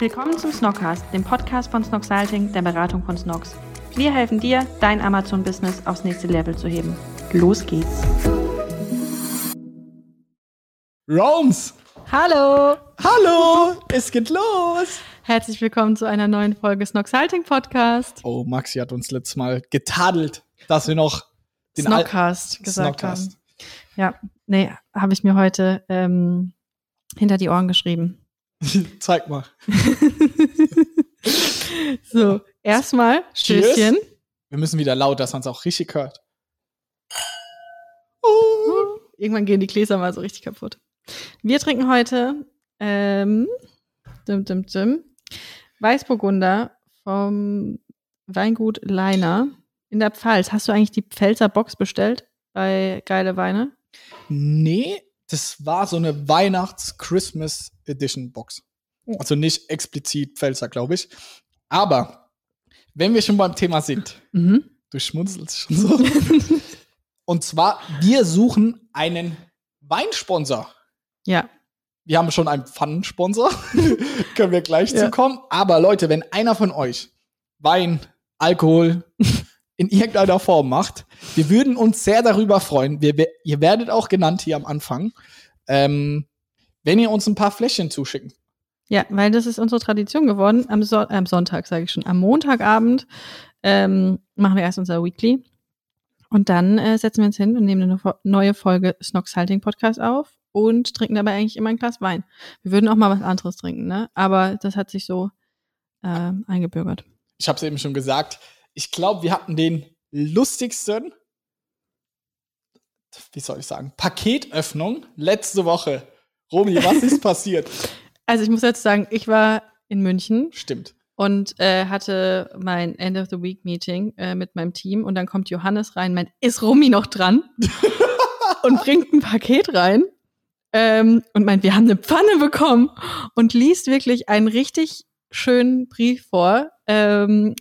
Willkommen zum Snockcast, dem Podcast von Snocksalting, der Beratung von Snocks. Wir helfen dir, dein Amazon-Business aufs nächste Level zu heben. Los geht's. Roms! Hallo! Hallo! Es geht los! Herzlich willkommen zu einer neuen Folge Snocksalting Podcast. Oh, Maxi hat uns letztes Mal getadelt, dass wir noch den Al- Snockcast gesagt Snockcast. haben. Ja, nee, habe ich mir heute ähm, hinter die Ohren geschrieben. Zeig mal. So, erstmal. Stößchen. Wir müssen wieder laut, dass man es auch richtig hört. Oh. Irgendwann gehen die Gläser mal so richtig kaputt. Wir trinken heute ähm, dim, dim, dim, Weißburgunder vom Weingut Leiner in der Pfalz. Hast du eigentlich die Pfälzer Box bestellt bei Geile Weine? Nee, das war so eine Weihnachts-Christmas-Edition-Box. Oh. Also nicht explizit Pfälzer, glaube ich. Aber wenn wir schon beim Thema sind, Mhm. du schmunzelst schon so. Und zwar, wir suchen einen Weinsponsor. Ja, Wir haben schon einen Pfannensponsor. Können wir gleich Ja. zu kommen. Aber Leute, wenn einer von euch Wein, Alkohol in irgendeiner Form macht, wir würden uns sehr darüber freuen. Wir, ihr werdet auch genannt hier am Anfang. Ähm, wenn ihr uns ein paar Fläschchen zuschicken. ja, weil das ist unsere Tradition geworden. Am, so am Sonntag, sage ich schon. Am Montagabend ähm, machen wir erst unser Weekly. Und dann äh, setzen wir uns hin und nehmen eine neue Folge Snox Halting Podcast auf und trinken dabei eigentlich immer ein Glas Wein. Wir würden auch mal was anderes trinken, ne? Aber das hat sich so ähm, eingebürgert. Ich habe es eben schon gesagt. Ich glaube, wir hatten den lustigsten, wie soll ich sagen, Paketöffnung letzte Woche. Romy, was ist passiert? Also ich muss jetzt sagen, ich war in München Stimmt. und äh, hatte mein End of the Week Meeting äh, mit meinem Team und dann kommt Johannes rein, meint, ist Romy noch dran? und bringt ein Paket rein ähm, und meint, wir haben eine Pfanne bekommen und liest wirklich einen richtig schönen Brief vor, ähm,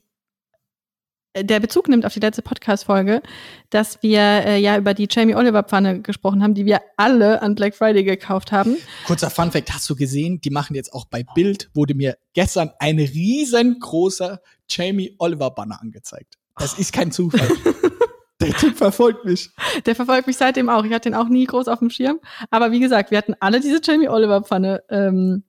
der Bezug nimmt auf die letzte Podcast-Folge, dass wir äh, ja über die Jamie Oliver Pfanne gesprochen haben, die wir alle an Black Friday gekauft haben. Kurzer Funfact, hast du gesehen, die machen jetzt auch bei Bild, wurde mir gestern ein riesengroßer Jamie Oliver Banner angezeigt. Das ist kein Zufall. Der Typ verfolgt mich. Der verfolgt mich seitdem auch. Ich hatte den auch nie groß auf dem Schirm. Aber wie gesagt, wir hatten alle diese Jamie Oliver Pfanne ähm,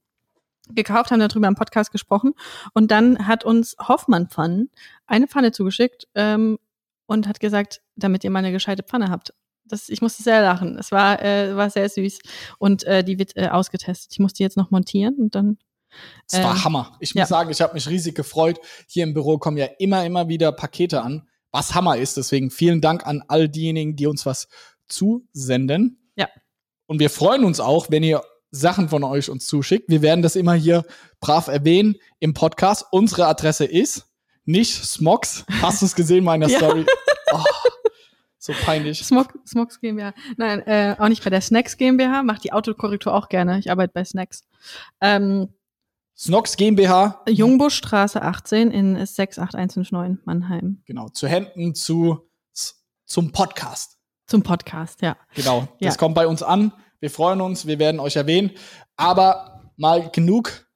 gekauft, haben darüber im Podcast gesprochen. Und dann hat uns Hoffmann Pfannen eine Pfanne zugeschickt ähm, und hat gesagt, damit ihr mal eine gescheite Pfanne habt. Das, ich musste sehr lachen. Es war, äh, war sehr süß. Und äh, die wird äh, ausgetestet. Ich musste jetzt noch montieren und dann. Das war Ähm, Hammer. Ich ja. muss sagen, ich habe mich riesig gefreut. Hier im Büro kommen ja immer, immer wieder Pakete an, was Hammer ist. Deswegen vielen Dank an all diejenigen, die uns was zusenden. Ja. Und wir freuen uns auch, wenn ihr Sachen von euch uns zuschickt. Wir werden das immer hier brav erwähnen im Podcast. Unsere Adresse ist nicht Smogs. Hast du es gesehen in meiner Ja. Story? Oh, so peinlich. Smog, Smogs GmbH. Nein, äh, auch nicht bei der Snacks GmbH. Macht die Autokorrektur auch gerne. Ich arbeite bei Snacks. Ähm, Snox GmbH. Jungbuschstraße 18 in 68159 Mannheim. Genau, zu Händen zu, zum Podcast. Zum Podcast, ja. Genau, Ja. das kommt bei uns an. Wir freuen uns, wir werden euch erwähnen. Aber mal genug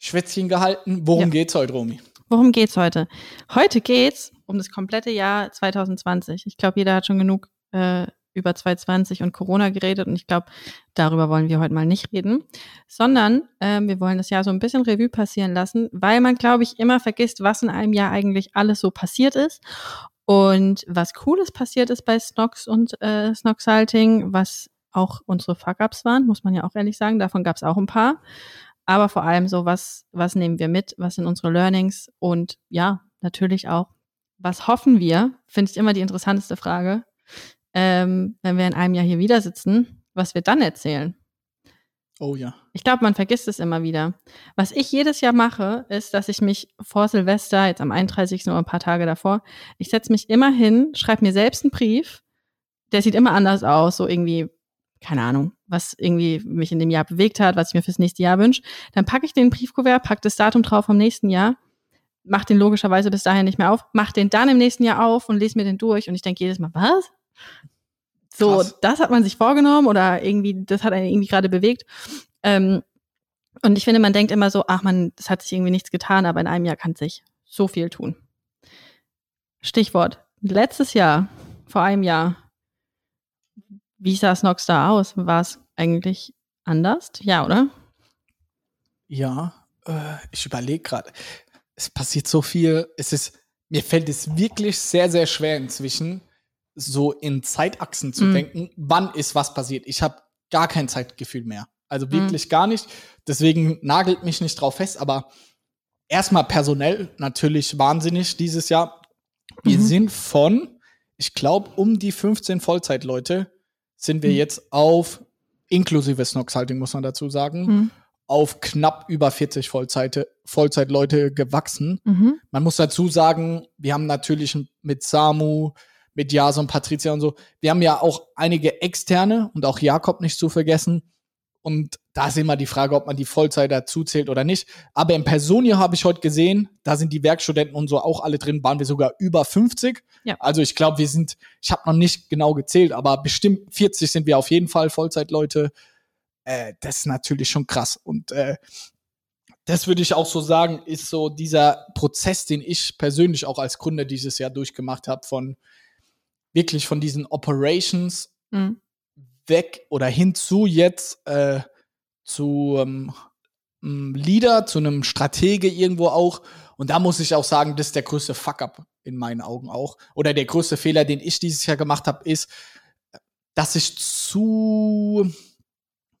Schwätzchen gehalten. Worum Ja. geht's heute, Romy? Worum geht's heute? Heute geht's um das komplette Jahr 2020. Ich glaube, jeder hat schon genug äh, über 2020 und Corona geredet und ich glaube, darüber wollen wir heute mal nicht reden, sondern ähm, wir wollen das Jahr so ein bisschen Revue passieren lassen, weil man, glaube ich, immer vergisst, was in einem Jahr eigentlich alles so passiert ist und was Cooles passiert ist bei Snox und äh, Snoxalting, was auch unsere Fuck-Ups waren, muss man ja auch ehrlich sagen. Davon gab es auch ein paar. Aber vor allem so, was, was nehmen wir mit? Was sind unsere Learnings? Und ja, natürlich auch, was hoffen wir? Finde ich immer die interessanteste Frage. Ähm, wenn wir in einem Jahr hier wieder sitzen, was wir dann erzählen. Oh ja. Ich glaube, man vergisst es immer wieder. Was ich jedes Jahr mache, ist, dass ich mich vor Silvester, jetzt am 31. oder ein paar Tage davor, ich setze mich immer hin, schreibe mir selbst einen Brief. Der sieht immer anders aus, so irgendwie, keine Ahnung, was irgendwie mich in dem Jahr bewegt hat, was ich mir fürs nächste Jahr wünsche. Dann packe ich den Briefkuvert, packe das Datum drauf vom nächsten Jahr, mache den logischerweise bis dahin nicht mehr auf, mache den dann im nächsten Jahr auf und lese mir den durch und ich denke jedes Mal, was? So, Krass. das hat man sich vorgenommen oder irgendwie, das hat einen irgendwie gerade bewegt. Ähm, Und ich finde, man denkt immer so, ach man, es hat sich irgendwie nichts getan, aber in einem Jahr kann sich so viel tun. Stichwort. Letztes Jahr, vor einem Jahr, wie sah Snox da aus? War es eigentlich anders? Ja, oder? Ja, äh, ich überlege gerade. Es passiert so viel. Es ist, mir fällt es wirklich sehr, sehr schwer inzwischen, so in Zeitachsen zu Mhm. denken, wann ist was passiert. Ich habe gar kein Zeitgefühl mehr. Also Mhm. wirklich gar nicht. Deswegen nagelt mich nicht drauf fest, aber erstmal personell natürlich wahnsinnig dieses Jahr. Wir Mhm. sind von, ich glaube, um die 15 Vollzeitleute sind wir Mhm. jetzt auf, inklusive Snox-Halting, muss man dazu sagen, Mhm. auf knapp über 40 Vollzeit, Vollzeitleute gewachsen. Mhm. Man muss dazu sagen, wir haben natürlich mit Samu, mit Jason, Patricia und so, wir haben ja auch einige externe und auch Jakob nicht zu vergessen. Und da ist immer die Frage, ob man die Vollzeit dazu zählt oder nicht. Aber in Personio habe ich heute gesehen, da sind die Werkstudenten und so auch alle drin, waren wir sogar über 50. Ja. Also ich glaube, wir sind, ich habe noch nicht genau gezählt, aber bestimmt 40 sind wir auf jeden Fall Vollzeitleute. Äh, das ist natürlich schon krass. Und äh, das würde ich auch so sagen, ist so dieser Prozess, den ich persönlich auch als Gründer dieses Jahr durchgemacht habe, von wirklich von diesen Operations Mhm. weg oder hinzu jetzt äh, zu ähm, einem Leader, zu einem Stratege irgendwo auch. Und da muss ich auch sagen, das ist der größte Fuck-up in meinen Augen auch. Oder der größte Fehler, den ich dieses Jahr gemacht habe, ist, dass ich zu,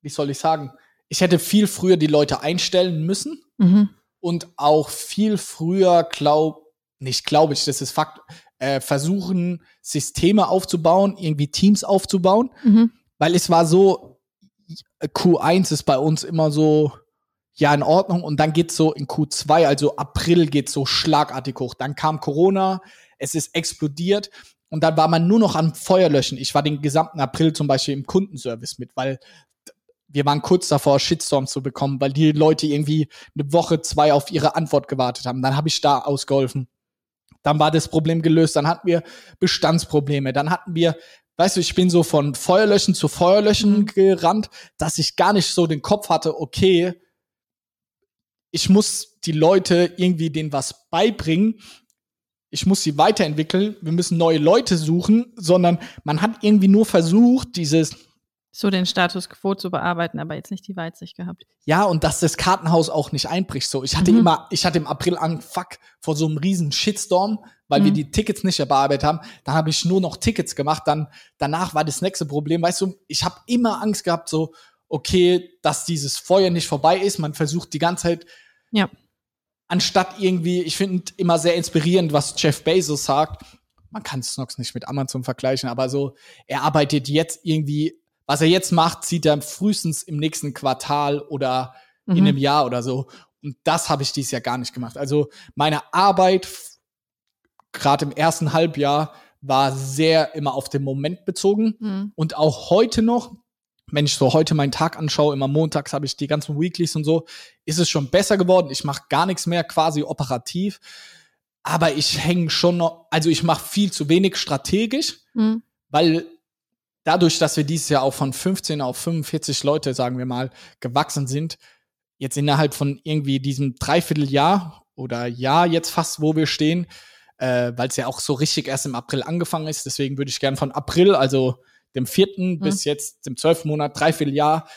wie soll ich sagen, ich hätte viel früher die Leute einstellen müssen Mhm. und auch viel früher glaub, nicht glaube ich, das ist Fakt, äh, versuchen, Systeme aufzubauen, irgendwie Teams aufzubauen, Mhm. weil es war so, Q1 ist bei uns immer so, ja, in Ordnung, und dann geht's so in Q2, also April geht's so schlagartig hoch. Dann kam Corona, es ist explodiert und dann war man nur noch am Feuerlöschen. Ich war den gesamten April zum Beispiel im Kundenservice mit, weil wir waren kurz davor, Shitstorm zu bekommen, weil die Leute irgendwie eine Woche, zwei auf ihre Antwort gewartet haben. Dann habe ich da ausgeholfen. Dann war das Problem gelöst. Dann hatten wir Bestandsprobleme. Dann hatten wir, weißt du, ich bin so von Feuerlöschen zu Feuerlöschen Mhm. gerannt, dass ich gar nicht so den Kopf hatte, okay, ich muss die Leute irgendwie denen was beibringen. Ich muss sie weiterentwickeln. Wir müssen neue Leute suchen, sondern man hat irgendwie nur versucht, dieses So den Status quo zu bearbeiten, aber jetzt nicht die Weitsicht gehabt. Ja, und dass das Kartenhaus auch nicht einbricht. So, ich hatte Mhm. immer, ich hatte im April Angst, fuck, vor so einem riesen Shitstorm, weil wir Mhm. die Tickets nicht bearbeitet haben. Dann habe ich nur noch Tickets gemacht. Dann danach war das nächste Problem. Weißt du, ich habe immer Angst gehabt, so okay, dass dieses Feuer nicht vorbei ist. Man versucht die ganze Zeit, Ja. anstatt irgendwie, ich finde immer sehr inspirierend, was Jeff Bezos sagt. Man kann Snox nicht mit Amazon vergleichen, aber so, er arbeitet jetzt irgendwie, was er jetzt macht, sieht er frühestens im nächsten Quartal oder in Mhm. einem Jahr oder so. Und das habe ich dieses Jahr gar nicht gemacht. Also meine Arbeit, gerade im ersten Halbjahr, war sehr immer auf den Moment bezogen. Mhm. Und auch heute noch, wenn ich so heute meinen Tag anschaue, immer montags habe ich die ganzen Weeklies und so, ist es schon besser geworden. Ich mache gar nichts mehr quasi operativ. Aber ich hänge schon noch, also ich mache viel zu wenig strategisch, Mhm. weil dadurch, dass wir dieses Jahr auch von 15 auf 45 Leute, sagen wir mal, gewachsen sind, jetzt innerhalb von irgendwie diesem Dreivierteljahr oder Jahr jetzt fast, wo wir stehen, äh, weil es ja auch so richtig erst im April angefangen ist. Deswegen würde ich gern von April, also dem vierten bis jetzt dem zwölften Monat, Dreivierteljahr,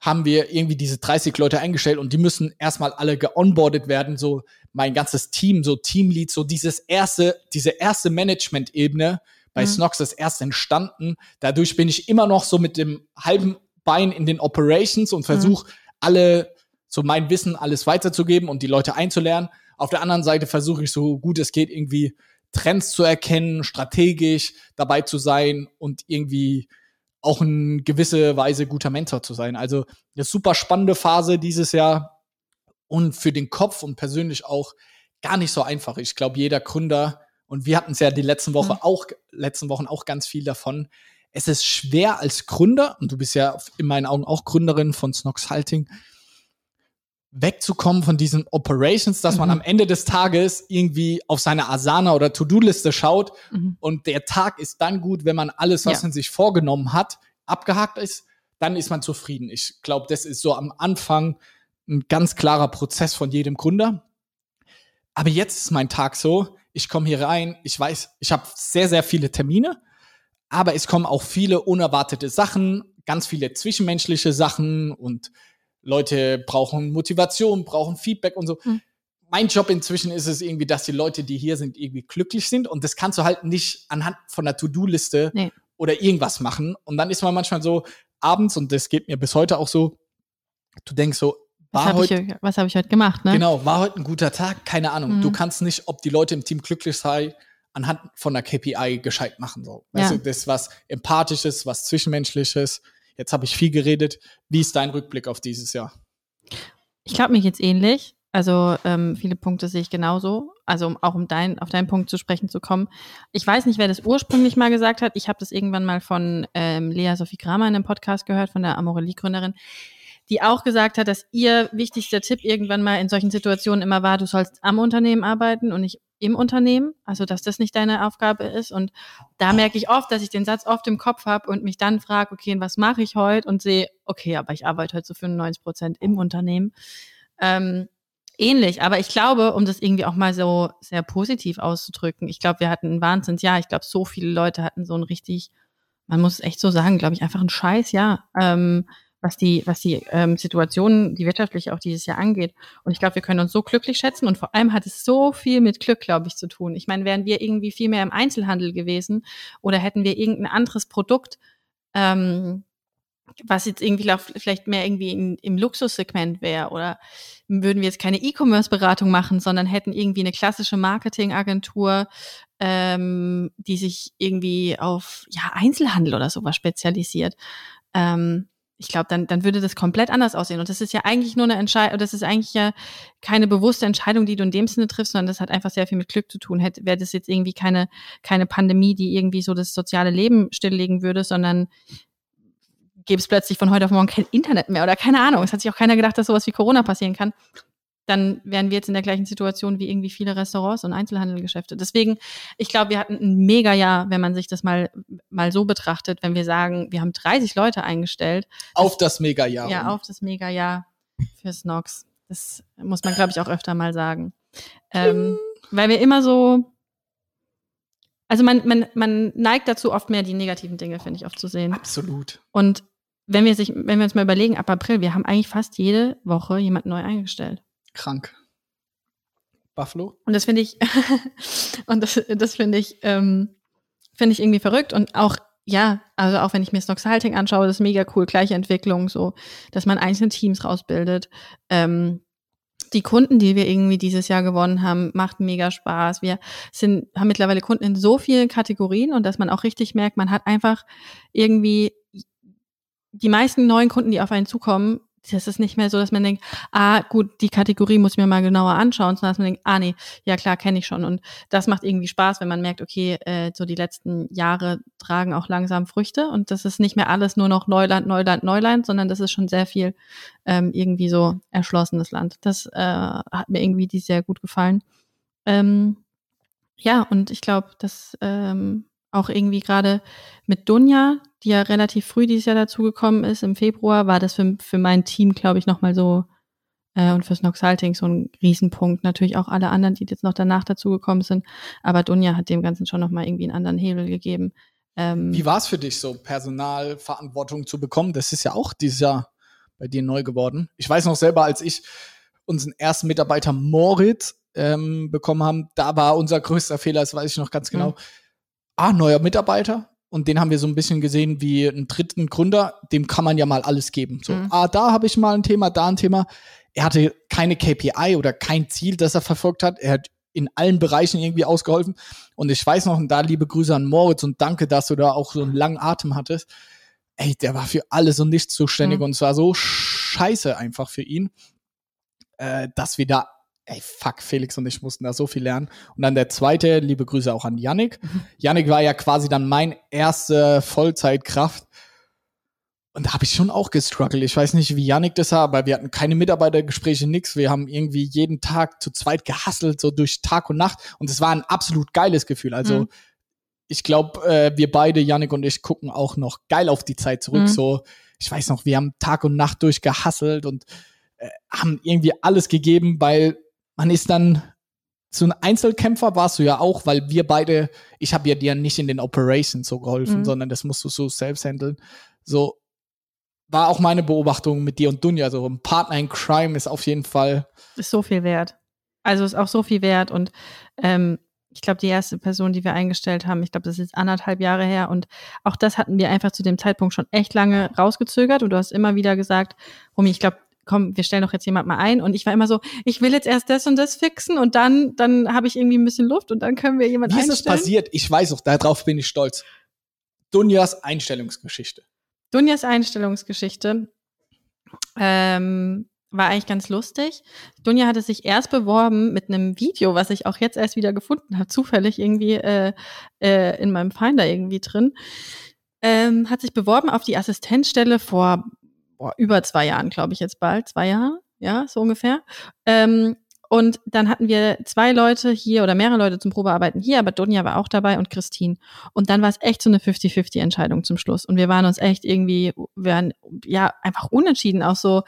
haben wir irgendwie diese 30 Leute eingestellt und die müssen erstmal alle geonboardet werden, so mein ganzes Team, so Teamlead, so dieses erste, diese erste Management-Ebene bei Mhm. Snox ist erst entstanden. Dadurch bin ich immer noch so mit dem halben Bein in den Operations und versuche alle so mein Wissen alles weiterzugeben und die Leute einzulernen. Auf der anderen Seite versuche ich so gut es geht irgendwie Trends zu erkennen, strategisch dabei zu sein und irgendwie auch in gewisse Weise guter Mentor zu sein. Also eine super spannende Phase dieses Jahr und für den Kopf und persönlich auch gar nicht so einfach. Ich glaube, jeder Gründer und wir hatten es ja die letzten Woche Mhm. auch letzten Wochen auch ganz viel davon. Es ist schwer als Gründer und du bist ja in meinen Augen auch Gründerin von Snox Halting wegzukommen von diesen Operations, dass man Mhm. am Ende des Tages irgendwie auf seine Asana oder To-Do-Liste schaut Mhm. und der Tag ist dann gut, wenn man alles, was Ja. man sich vorgenommen hat, abgehakt ist, dann ist man zufrieden. Ich glaube, das ist so am Anfang ein ganz klarer Prozess von jedem Gründer. Aber jetzt ist mein Tag so, ich komme hier rein, ich weiß, ich habe sehr, sehr viele Termine, aber es kommen auch viele unerwartete Sachen, ganz viele zwischenmenschliche Sachen und Leute brauchen Motivation, brauchen Feedback und so. Mhm. Mein Job inzwischen ist es irgendwie, dass die Leute, die hier sind, irgendwie glücklich sind. Und das kannst du halt nicht anhand von der To-Do-Liste nee. oder irgendwas machen. Und dann ist man manchmal so abends, und das geht mir bis heute auch so, du denkst so, was habe ich, hab ich heute gemacht, ne? Genau, war heute ein guter Tag? Keine Ahnung. Mhm. Du kannst nicht, ob die Leute im Team glücklich seien, anhand von der KPI gescheit machen. So. Ja. du, das ist was Empathisches, was Zwischenmenschliches. Jetzt habe ich viel geredet. Wie ist dein Rückblick auf dieses Jahr? Ich glaube, mir geht's ähnlich. Also ähm, viele Punkte sehe ich genauso. Also auch um dein, auf deinen Punkt zu sprechen zu kommen. Ich weiß nicht, wer das ursprünglich mal gesagt hat. Ich habe das irgendwann mal von ähm, Lea Sophie Kramer in einem Podcast gehört, von der Amorelie-Gründerin die auch gesagt hat, dass ihr wichtigster Tipp irgendwann mal in solchen Situationen immer war, du sollst am Unternehmen arbeiten und nicht im Unternehmen, also dass das nicht deine Aufgabe ist. Und da merke ich oft, dass ich den Satz oft im Kopf habe und mich dann frage, okay, was mache ich heute? Und sehe, okay, aber ich arbeite heute zu 95 Prozent im Unternehmen. Ähm, ähnlich, aber ich glaube, um das irgendwie auch mal so sehr positiv auszudrücken, ich glaube, wir hatten ein Wahnsinnsjahr. Ich glaube, so viele Leute hatten so ein richtig, man muss echt so sagen, glaube ich, einfach ein Scheißjahr. Ähm, was die, was die ähm, Situation, die wirtschaftliche auch dieses Jahr angeht. Und ich glaube, wir können uns so glücklich schätzen und vor allem hat es so viel mit Glück, glaube ich, zu tun. Ich meine, wären wir irgendwie viel mehr im Einzelhandel gewesen oder hätten wir irgendein anderes Produkt, ähm, was jetzt irgendwie vielleicht mehr irgendwie in, im Luxussegment wäre oder würden wir jetzt keine E-Commerce-Beratung machen, sondern hätten irgendwie eine klassische Marketingagentur, ähm, die sich irgendwie auf ja Einzelhandel oder sowas spezialisiert. Ähm, ich glaube, dann, dann würde das komplett anders aussehen. Und das ist ja eigentlich nur eine Entscheidung, das ist eigentlich ja keine bewusste Entscheidung, die du in dem Sinne triffst, sondern das hat einfach sehr viel mit Glück zu tun. Hätte, wäre das jetzt irgendwie keine, keine Pandemie, die irgendwie so das soziale Leben stilllegen würde, sondern gäbe es plötzlich von heute auf morgen kein Internet mehr oder keine Ahnung. Es hat sich auch keiner gedacht, dass sowas wie Corona passieren kann dann wären wir jetzt in der gleichen Situation wie irgendwie viele Restaurants und Einzelhandelgeschäfte. Deswegen, ich glaube, wir hatten ein mega Jahr, wenn man sich das mal, mal so betrachtet, wenn wir sagen, wir haben 30 Leute eingestellt. Auf das, das Mega-Jahr. Ja, auf das Mega-Jahr für Snox. Das muss man, glaube ich, auch öfter mal sagen. Ähm, weil wir immer so, also man, man, man neigt dazu, oft mehr die negativen Dinge, finde ich, oft zu sehen. Absolut. Und wenn wir, sich, wenn wir uns mal überlegen, ab April, wir haben eigentlich fast jede Woche jemand neu eingestellt krank. Buffalo. Und das finde ich, und das, das finde ich, ähm, finde ich irgendwie verrückt und auch, ja, also auch wenn ich mir Snox Halting anschaue, das ist mega cool, gleiche Entwicklung, so, dass man einzelne Teams rausbildet. Ähm, die Kunden, die wir irgendwie dieses Jahr gewonnen haben, macht mega Spaß. Wir sind, haben mittlerweile Kunden in so vielen Kategorien und dass man auch richtig merkt, man hat einfach irgendwie die meisten neuen Kunden, die auf einen zukommen, das ist nicht mehr so, dass man denkt, ah, gut, die Kategorie muss ich mir mal genauer anschauen, sondern dass man denkt, ah, nee, ja klar, kenne ich schon. Und das macht irgendwie Spaß, wenn man merkt, okay, äh, so die letzten Jahre tragen auch langsam Früchte und das ist nicht mehr alles nur noch Neuland, Neuland, Neuland, sondern das ist schon sehr viel ähm, irgendwie so erschlossenes Land. Das äh, hat mir irgendwie die sehr gut gefallen. Ähm, ja, und ich glaube, dass ähm, auch irgendwie gerade mit Dunja, die ja relativ früh dieses Jahr dazugekommen ist, im Februar, war das für, für mein Team, glaube ich, nochmal so äh, und fürs Noxalting so ein Riesenpunkt. Natürlich auch alle anderen, die jetzt noch danach dazugekommen sind. Aber Dunja hat dem Ganzen schon nochmal irgendwie einen anderen Hebel gegeben. Ähm, Wie war es für dich, so Personalverantwortung zu bekommen? Das ist ja auch dieses Jahr bei dir neu geworden. Ich weiß noch selber, als ich unseren ersten Mitarbeiter Moritz ähm, bekommen haben, da war unser größter Fehler, das weiß ich noch ganz genau. Mhm ah, neuer Mitarbeiter. Und den haben wir so ein bisschen gesehen wie einen dritten Gründer. Dem kann man ja mal alles geben. So, mhm. ah, da habe ich mal ein Thema, da ein Thema. Er hatte keine KPI oder kein Ziel, das er verfolgt hat. Er hat in allen Bereichen irgendwie ausgeholfen. Und ich weiß noch, und da liebe Grüße an Moritz und danke, dass du da auch so einen langen Atem hattest. Ey, der war für alles und nichts zuständig mhm. und es war so scheiße einfach für ihn, äh, dass wir da ey, fuck, Felix und ich mussten da so viel lernen. Und dann der zweite, liebe Grüße auch an Yannick. Yannick war ja quasi dann mein erste Vollzeitkraft. Und da habe ich schon auch gestruggelt. Ich weiß nicht, wie Yannick das war, aber wir hatten keine Mitarbeitergespräche, nix. Wir haben irgendwie jeden Tag zu zweit gehasselt, so durch Tag und Nacht. Und es war ein absolut geiles Gefühl. Also mhm. ich glaube, äh, wir beide, Yannick und ich, gucken auch noch geil auf die Zeit zurück. Mhm. So, ich weiß noch, wir haben Tag und Nacht durchgehasselt und äh, haben irgendwie alles gegeben, weil man ist dann so ein Einzelkämpfer warst du ja auch, weil wir beide, ich habe ja dir nicht in den Operations so geholfen, Mhm. sondern das musst du so selbst handeln. So war auch meine Beobachtung mit dir und Dunja. So ein Partner in Crime ist auf jeden Fall. ist so viel wert. Also ist auch so viel wert und ähm, ich glaube, die erste Person, die wir eingestellt haben, ich glaube, das ist jetzt anderthalb Jahre her und auch das hatten wir einfach zu dem Zeitpunkt schon echt lange rausgezögert und du hast immer wieder gesagt, Romy, ich glaube, komm, wir stellen doch jetzt jemand mal ein und ich war immer so, ich will jetzt erst das und das fixen und dann, dann habe ich irgendwie ein bisschen Luft und dann können wir jemanden Wie ist einstellen. es passiert? Ich weiß auch, darauf bin ich stolz. Dunjas Einstellungsgeschichte. Dunjas Einstellungsgeschichte ähm, war eigentlich ganz lustig. Dunja hatte sich erst beworben mit einem Video, was ich auch jetzt erst wieder gefunden habe, zufällig irgendwie äh, äh, in meinem Finder irgendwie drin. Ähm, hat sich beworben auf die Assistenzstelle vor boah, über zwei Jahren, glaube ich jetzt bald, zwei Jahre, ja, so ungefähr. Ähm, und dann hatten wir zwei Leute hier oder mehrere Leute zum Probearbeiten hier, aber Dunja war auch dabei und Christine. Und dann war es echt so eine 50-50-Entscheidung zum Schluss. Und wir waren uns echt irgendwie, wir waren ja einfach unentschieden, auch so,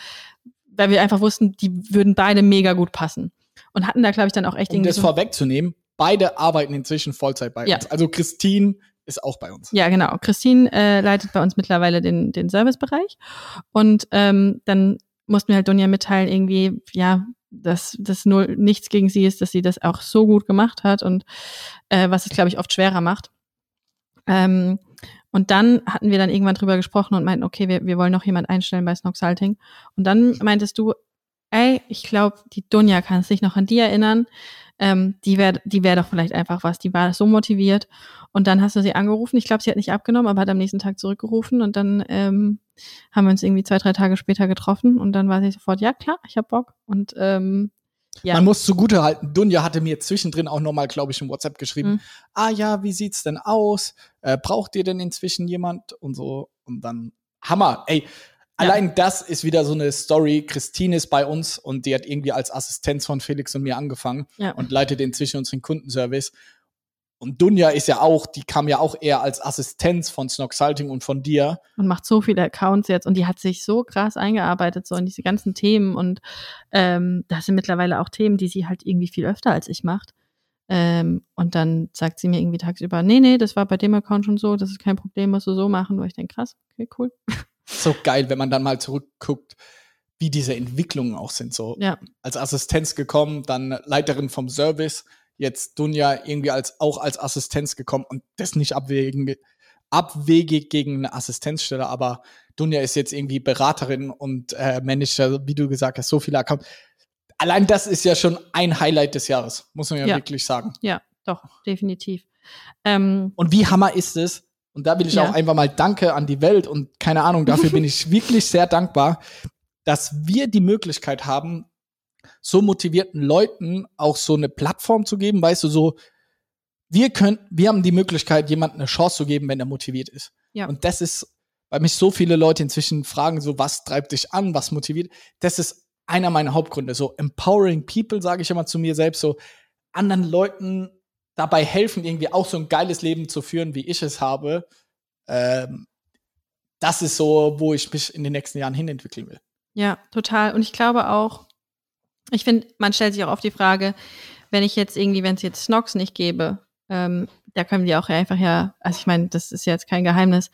weil wir einfach wussten, die würden beide mega gut passen. Und hatten da, glaube ich, dann auch echt Um irgendwie. das so, vorwegzunehmen, beide arbeiten inzwischen Vollzeit bei Ja. uns. Also Christine ist auch bei uns. Ja, genau. Christine äh, leitet bei uns mittlerweile den, den Servicebereich. Und ähm, dann mussten wir halt Dunja mitteilen, irgendwie, ja, dass das null nichts gegen sie ist, dass sie das auch so gut gemacht hat und äh, was es, glaube ich, oft schwerer macht. Ähm, und dann hatten wir dann irgendwann drüber gesprochen und meinten, okay, wir, wir wollen noch jemand einstellen bei Snoxalting. Und dann meintest du, ey, ich glaube, die Dunja kann sich noch an die erinnern. Ähm, die wäre die wär doch vielleicht einfach was. Die war so motiviert. Und dann hast du sie angerufen. Ich glaube, sie hat nicht abgenommen, aber hat am nächsten Tag zurückgerufen. Und dann ähm, haben wir uns irgendwie zwei, drei Tage später getroffen. Und dann war sie sofort, ja klar, ich hab Bock. Und ähm, ja. Man muss zugute halten, Dunja hatte mir zwischendrin auch nochmal, glaube ich, in WhatsApp geschrieben, Mhm. ah ja, wie sieht's denn aus? Äh, braucht ihr denn inzwischen jemand? Und so. Und dann, Hammer, ey. Allein das ist wieder so eine Story. Christine ist bei uns und die hat irgendwie als Assistenz von Felix und mir angefangen Ja. und leitet inzwischen unseren Kundenservice. Und Dunja ist ja auch, die kam ja auch eher als Assistenz von Snoxalting und von dir. und macht so viele Accounts jetzt und die hat sich so krass eingearbeitet so in diese ganzen Themen und ähm, das sind mittlerweile auch Themen, die sie halt irgendwie viel öfter als ich macht. Ähm, und dann sagt sie mir irgendwie tagsüber, nee, nee, das war bei dem Account schon so, das ist kein Problem, musst du so machen. Wo ich denke, krass, okay, cool. So geil, wenn man dann mal zurückguckt, wie diese Entwicklungen auch sind. So Ja, als Assistenz gekommen, dann Leiterin vom Service, jetzt Dunja irgendwie als auch als Assistenz gekommen und das nicht abwägen, abwegig gegen eine Assistenzstelle, aber Dunja ist jetzt irgendwie Beraterin und äh, Manager, wie du gesagt hast, so viele Accounts. Allein das ist ja schon ein Highlight des Jahres, muss man ja, Ja. wirklich sagen. ja, doch, definitiv. Ähm, Und wie hammer ist es? Und da will ich Ja. auch einfach mal Danke an die Welt und keine Ahnung, dafür bin ich wirklich sehr dankbar, dass wir die Möglichkeit haben, so motivierten Leuten auch so eine Plattform zu geben, weißt du, so, wir können, wir haben die Möglichkeit, jemandem eine Chance zu geben, wenn er motiviert ist. Ja. Und das ist, weil mich so viele Leute inzwischen fragen, so, was treibt dich an, was motiviert, das ist einer meiner Hauptgründe, so empowering people, sage ich immer zu mir selbst, so anderen Leuten dabei helfen, irgendwie auch so ein geiles Leben zu führen, wie ich es habe. Ähm, das ist so, wo ich mich in den nächsten Jahren hinentwickeln will. Ja, total. Und ich glaube auch, ich finde, man stellt sich auch oft die Frage, wenn ich jetzt irgendwie, wenn es jetzt Snox nicht gäbe, ähm, da können die auch einfach ja, also ich meine, das ist jetzt kein Geheimnis,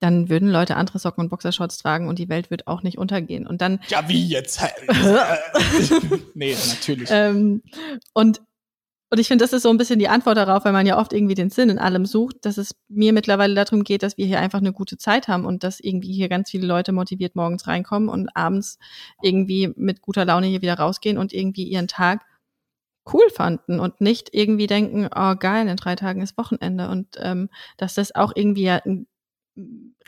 dann würden Leute andere Socken und Boxershorts tragen und die Welt wird auch nicht untergehen. Und dann Ja, wie jetzt? nee, natürlich. ähm, und, und ich finde, das ist so ein bisschen die Antwort darauf, weil man ja oft irgendwie den Sinn in allem sucht, dass es mir mittlerweile darum geht, dass wir hier einfach eine gute Zeit haben und dass irgendwie hier ganz viele Leute motiviert morgens reinkommen und abends irgendwie mit guter Laune hier wieder rausgehen und irgendwie ihren Tag cool fanden und nicht irgendwie denken, oh geil, in drei Tagen ist Wochenende und ähm, dass das auch irgendwie ja ein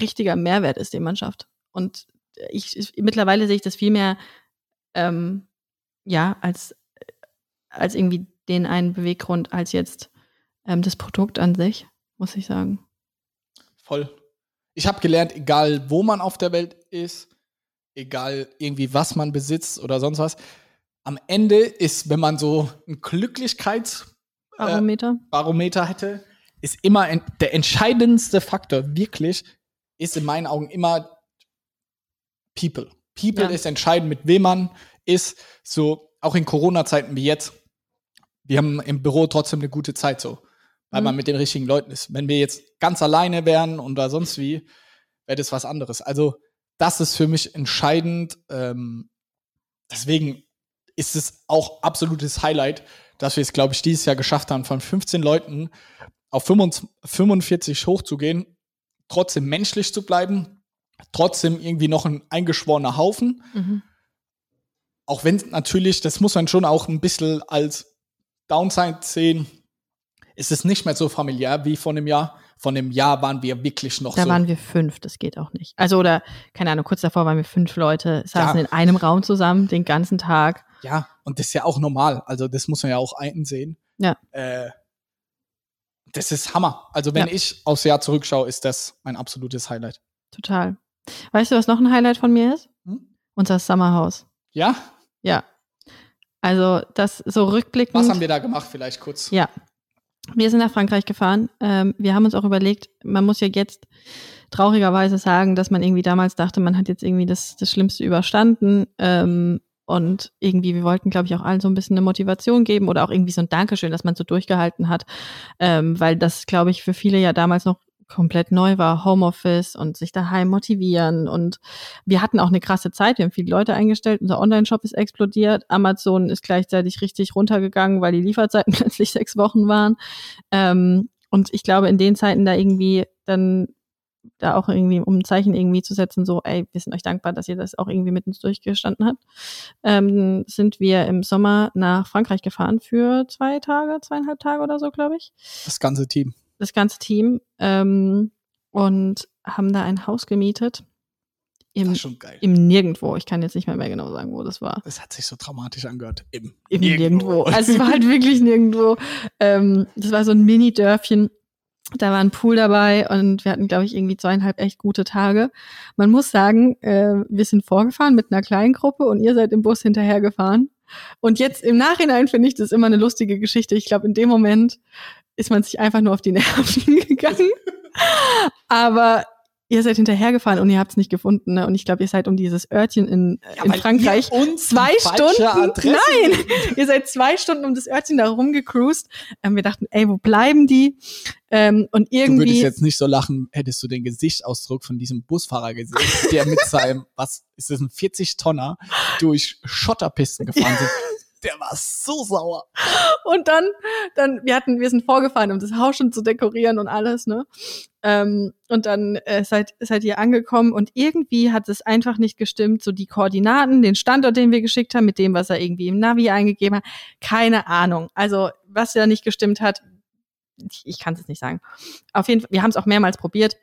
richtiger Mehrwert ist, den man schafft. Und ich, ich mittlerweile sehe ich das viel mehr ähm, ja als als irgendwie den einen Beweggrund als jetzt ähm, das Produkt an sich, muss ich sagen. Voll. Ich habe gelernt, egal wo man auf der Welt ist, egal irgendwie was man besitzt oder sonst was, am Ende ist, wenn man so ein Glücklichkeitsbarometer Barometer. hätte, ist immer en der entscheidendste Faktor wirklich, ist in meinen Augen immer People. People Ja. ist entscheidend, mit wem man ist. So, auch in Corona-Zeiten wie jetzt. Wir haben im Büro trotzdem eine gute Zeit so, weil Mhm. man mit den richtigen Leuten ist. Wenn wir jetzt ganz alleine wären oder sonst wie, wäre das was anderes. Also, das ist für mich entscheidend. Ähm, deswegen ist es auch absolutes Highlight, dass wir es, glaube ich, dieses Jahr geschafft haben, von 15 Leuten auf 25 45 hochzugehen, trotzdem menschlich zu bleiben, trotzdem irgendwie noch ein eingeschworener Haufen. Mhm. Auch wenn natürlich, das muss man schon auch ein bisschen als Downside sehen, ist es nicht mehr so familiär wie vor einem Jahr. Von einem Jahr waren wir wirklich noch Da so. waren wir fünf, das geht auch nicht. Also, oder, keine Ahnung, kurz davor waren wir fünf Leute, saßen Ja. in einem Raum zusammen den ganzen Tag. Ja, und das ist ja auch normal. Also, das muss man ja auch einsehen. Ja. Äh, das ist Hammer. Also, wenn Ja. ich aufs Jahr zurückschaue, ist das mein absolutes Highlight. Total. Weißt du, was noch ein Highlight von mir ist? Hm? Unser Summerhaus. Ja? Ja. Also, das so rückblickend. Was haben wir da gemacht? Vielleicht kurz. Ja. Wir sind nach Frankreich gefahren. Ähm, wir haben uns auch überlegt, man muss ja jetzt traurigerweise sagen, dass man irgendwie damals dachte, man hat jetzt irgendwie das, das Schlimmste überstanden. Ähm, und irgendwie, wir wollten, glaube ich, auch allen so ein bisschen eine Motivation geben oder auch irgendwie so ein Dankeschön, dass man so durchgehalten hat. Ähm, weil das, glaube ich, für viele ja damals noch komplett neu war, Homeoffice und sich daheim motivieren. Und wir hatten auch eine krasse Zeit. Wir haben viele Leute eingestellt. Unser Online-Shop ist explodiert. Amazon ist gleichzeitig richtig runtergegangen, weil die Lieferzeiten plötzlich sechs Wochen waren. Ähm, und ich glaube, in den Zeiten da irgendwie dann da auch irgendwie, um ein Zeichen irgendwie zu setzen, so, ey, wir sind euch dankbar, dass ihr das auch irgendwie mit uns durchgestanden habt, ähm, sind wir im Sommer nach Frankreich gefahren für zwei Tage, zweieinhalb Tage oder so, glaube ich Das ganze Team. Das ganze Team ähm, und haben da ein Haus gemietet Das im, ist schon geil. im Nirgendwo. Ich kann jetzt nicht mehr, mehr genau sagen, wo das war. Das hat sich so dramatisch angehört. Im, Im Nirgendwo. Also es war halt wirklich nirgendwo. Ähm, das war so ein Mini-Dörfchen. Da war ein Pool dabei und wir hatten, glaube ich, irgendwie zweieinhalb echt gute Tage. Man muss sagen, äh, wir sind vorgefahren mit einer kleinen Gruppe und ihr seid im Bus hinterhergefahren. Und jetzt im Nachhinein finde ich das immer eine lustige Geschichte. Ich glaube, in dem Moment ist man sich einfach nur auf die Nerven gegangen. Aber ihr seid hinterhergefahren und ihr habt es nicht gefunden. Ne? Und ich glaube, ihr seid um dieses Örtchen in, Ja, in Frankreich uns zwei Stunden. Adresse Nein, ihr seid zwei Stunden um das Örtchen da rumgecruised. Ähm, wir dachten, ey, wo bleiben die? Ähm, und Du würdest irgendwie, jetzt nicht so lachen, hättest du den Gesichtsausdruck von diesem Busfahrer gesehen, der mit seinem, was ist das, ein 40-Tonner durch Schotterpisten gefahren sind. Der war so sauer. und dann, dann, wir hatten, wir sind vorgefahren, um das Haus schon zu dekorieren und alles, ne? Ähm, und dann äh, seid, seid ihr angekommen und irgendwie hat es einfach nicht gestimmt, so die Koordinaten, den Standort, den wir geschickt haben, mit dem, was er irgendwie im Navi eingegeben hat, keine Ahnung. Also, was ja nicht gestimmt hat, ich, ich kann es nicht sagen. Auf jeden Fall, wir haben es auch mehrmals probiert.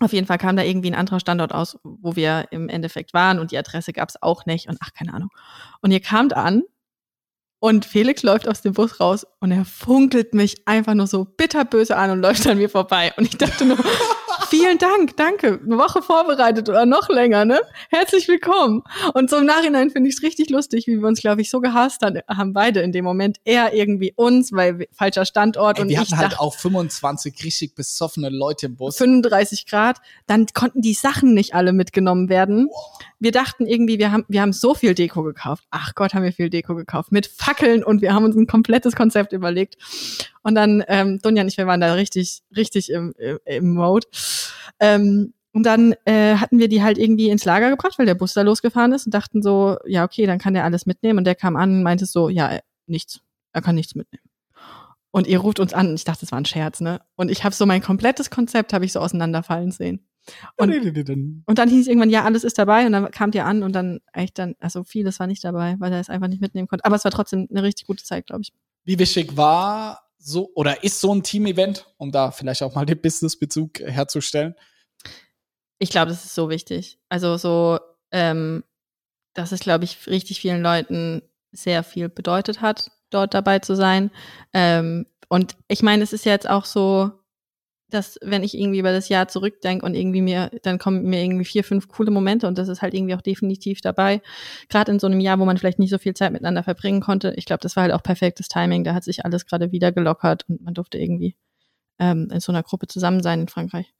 Auf jeden Fall kam da irgendwie ein anderer Standort aus, wo wir im Endeffekt waren und die Adresse gab es auch nicht und ach, keine Ahnung. Und ihr kamt an und Felix läuft aus dem Bus raus und er funkelt mich einfach nur so bitterböse an und läuft an mir vorbei. Und ich dachte nur, vielen Dank, danke, eine Woche vorbereitet oder noch länger, ne? Herzlich willkommen. Und so im Nachhinein finde ich es richtig lustig, wie wir uns, glaube ich, so gehasst han- haben beide in dem Moment. Er irgendwie uns, weil wir- falscher Standort Ey, und wir ich hatten halt auch 25 richtig besoffene Leute im Bus. 35 Grad, dann konnten die Sachen nicht alle mitgenommen werden. Wir dachten irgendwie, wir haben, wir haben so viel Deko gekauft. Ach Gott, haben wir viel Deko gekauft. Mit Fackeln und wir haben uns ein komplettes Konzept überlegt. Und dann, ähm, Dunja und ich, wir waren da richtig, richtig im, im, im Mode. Ähm, und dann äh, hatten wir die halt irgendwie ins Lager gebracht, weil der Bus da losgefahren ist und dachten so, ja, okay, dann kann der alles mitnehmen. Und der kam an und meinte so, ja, äh, nichts. Er kann nichts mitnehmen. Und ihr ruft uns an und ich dachte, das war ein Scherz, ne? Und ich habe so mein komplettes Konzept habe ich so auseinanderfallen sehen. Und, und dann hieß irgendwann, ja, alles ist dabei und dann kamt ihr an und dann echt dann, also vieles war nicht dabei, weil er es einfach nicht mitnehmen konnte. Aber es war trotzdem eine richtig gute Zeit, glaube ich. Wie wichtig war so oder ist so ein Team-Event, um da vielleicht auch mal den Business-Bezug herzustellen? Ich glaube, das ist so wichtig. Also so, ähm, dass es, glaube ich, richtig vielen Leuten sehr viel bedeutet hat, dort dabei zu sein. Ähm, und ich meine, es ist jetzt auch so, dass wenn ich irgendwie über das Jahr zurückdenke und irgendwie mir, dann kommen mir irgendwie vier, fünf coole Momente und das ist halt irgendwie auch definitiv dabei. Gerade in so einem Jahr, wo man vielleicht nicht so viel Zeit miteinander verbringen konnte. Ich glaube, das war halt auch perfektes Timing. Da hat sich alles gerade wieder gelockert und man durfte irgendwie ähm, in so einer Gruppe zusammen sein in Frankreich.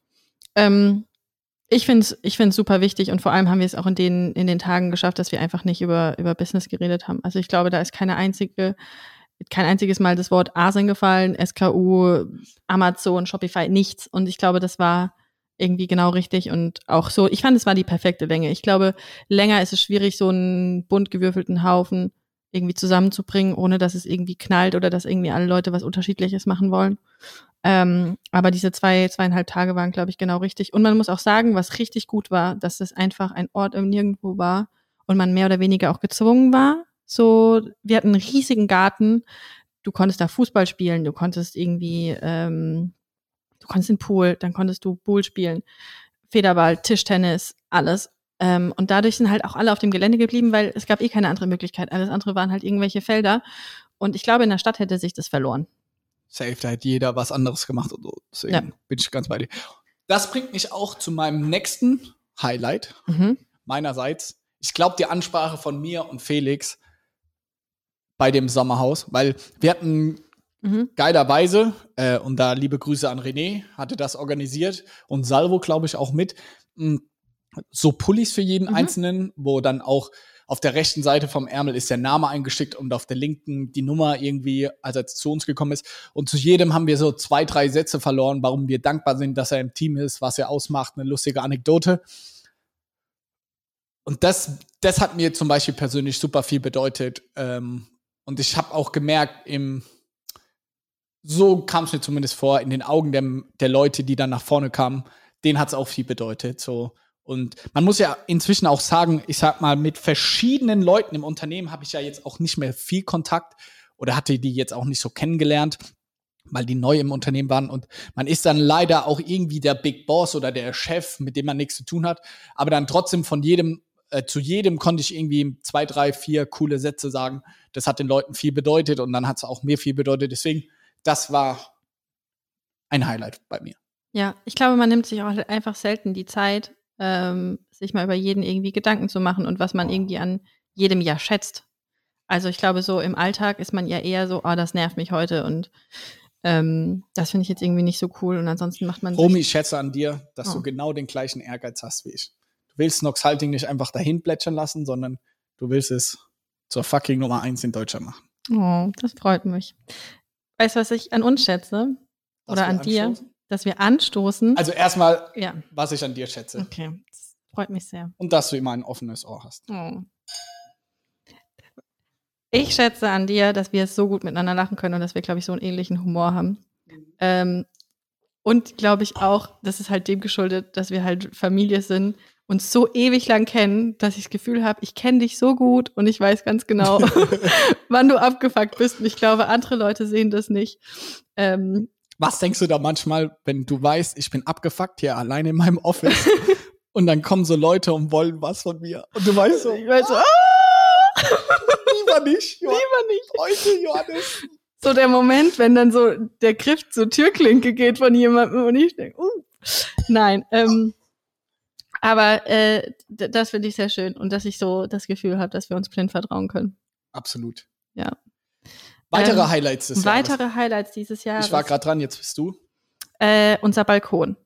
Ähm, Ich finde es ich find's super wichtig und vor allem haben wir es auch in den, in den Tagen geschafft, dass wir einfach nicht über, über Business geredet haben. Also ich glaube, da ist keine einzige, kein einziges Mal das Wort Asien gefallen, SKU, Amazon, Shopify, nichts. Und ich glaube, das war irgendwie genau richtig und auch so, ich fand, es war die perfekte Länge. Ich glaube, länger ist es schwierig, so einen bunt gewürfelten Haufen irgendwie zusammenzubringen, ohne dass es irgendwie knallt oder dass irgendwie alle Leute was Unterschiedliches machen wollen. Ähm, aber diese zwei, zweieinhalb Tage waren, glaube ich, genau richtig. Und man muss auch sagen, was richtig gut war, dass es einfach ein Ort im Nirgendwo war und man mehr oder weniger auch gezwungen war. So, wir hatten einen riesigen Garten. Du konntest da Fußball spielen, du konntest irgendwie, ähm, du konntest in den Pool, dann konntest du Pool spielen, Federball, Tischtennis, alles. Ähm, und dadurch sind halt auch alle auf dem Gelände geblieben, weil es gab eh keine andere Möglichkeit. Alles andere waren halt irgendwelche Felder. Und ich glaube, in der Stadt hätte sich das verloren safe, da hätte jeder was anderes gemacht und so. Deswegen Ja. bin ich ganz bei dir. Das bringt mich auch zu meinem nächsten Highlight Mhm. meinerseits. Ich glaube, die Ansprache von mir und Felix bei dem Sommerhaus, weil wir hatten Mhm. geilerweise, äh, und da liebe Grüße an René, hatte das organisiert und Salvo, glaube ich, auch mit, mh, so Pullis für jeden Mhm. Einzelnen, wo dann auch auf der rechten Seite vom Ärmel ist der Name eingestickt und auf der linken die Nummer irgendwie, als er zu uns gekommen ist. Und zu jedem haben wir so zwei, drei Sätze verloren, warum wir dankbar sind, dass er im Team ist, was er ausmacht, eine lustige Anekdote. Und das, das hat mir zum Beispiel persönlich super viel bedeutet. Ähm, und ich habe auch gemerkt, im, so kam es mir zumindest vor, in den Augen der, der Leute, die dann nach vorne kamen, denen hat es auch viel bedeutet. So. Und man muss ja inzwischen auch sagen, ich sag mal, mit verschiedenen Leuten im Unternehmen habe ich ja jetzt auch nicht mehr viel Kontakt oder hatte die jetzt auch nicht so kennengelernt, weil die neu im Unternehmen waren. Und man ist dann leider auch irgendwie der Big Boss oder der Chef, mit dem man nichts zu tun hat. Aber dann trotzdem von jedem, äh, zu jedem konnte ich irgendwie zwei, drei, vier coole Sätze sagen. Das hat den Leuten viel bedeutet und dann hat es auch mir viel bedeutet. Deswegen, das war ein Highlight bei mir. Ja, ich glaube, man nimmt sich auch einfach selten die Zeit, ähm, sich mal über jeden irgendwie Gedanken zu machen und was man irgendwie an jedem Jahr schätzt. Also ich glaube, so im Alltag ist man ja eher so, oh, das nervt mich heute und ähm, das finde ich jetzt irgendwie nicht so cool und ansonsten macht man Romy, ich schätze an dir, dass Oh. du genau den gleichen Ehrgeiz hast wie ich. Du willst Nox Halting nicht einfach dahin plätschern lassen, sondern du willst es zur fucking Nummer eins in Deutschland machen. oh, das freut mich. Weißt du, was ich an uns schätze? Dass Oder an dir? anstoßen? Dass wir anstoßen. Also erstmal, ja, was ich an dir schätze. okay. Das freut mich sehr. Und dass du immer ein offenes Ohr hast. Oh. Ich schätze an dir, dass wir es so gut miteinander lachen können und dass wir, glaube ich, so einen ähnlichen Humor haben. Ähm, und glaube ich auch, das ist halt dem geschuldet, dass wir halt Familie sind, uns so ewig lang kennen, dass ich das Gefühl habe, ich kenne dich so gut und ich weiß ganz genau, wann du abgefuckt bist. Und ich glaube, andere Leute sehen das nicht. Ähm, Was denkst du da manchmal, wenn du weißt, ich bin abgefuckt hier alleine in meinem Office und dann kommen so Leute und wollen was von mir und du weißt so, ich weiß so, ah, lieber nicht, Johannes, lieber nicht. heute, Johannes. So der Moment, wenn dann so der Griff zur Türklinke geht von jemandem und ich denke, uh, nein. Ähm, aber äh, das finde ich sehr schön und dass ich so das Gefühl habe, dass wir uns blind vertrauen können. Absolut. Ja. Weitere Ähm, Highlights des Jahres. Weitere Highlights dieses Jahres. Ich war gerade dran, jetzt bist du. äh, unser Balkon.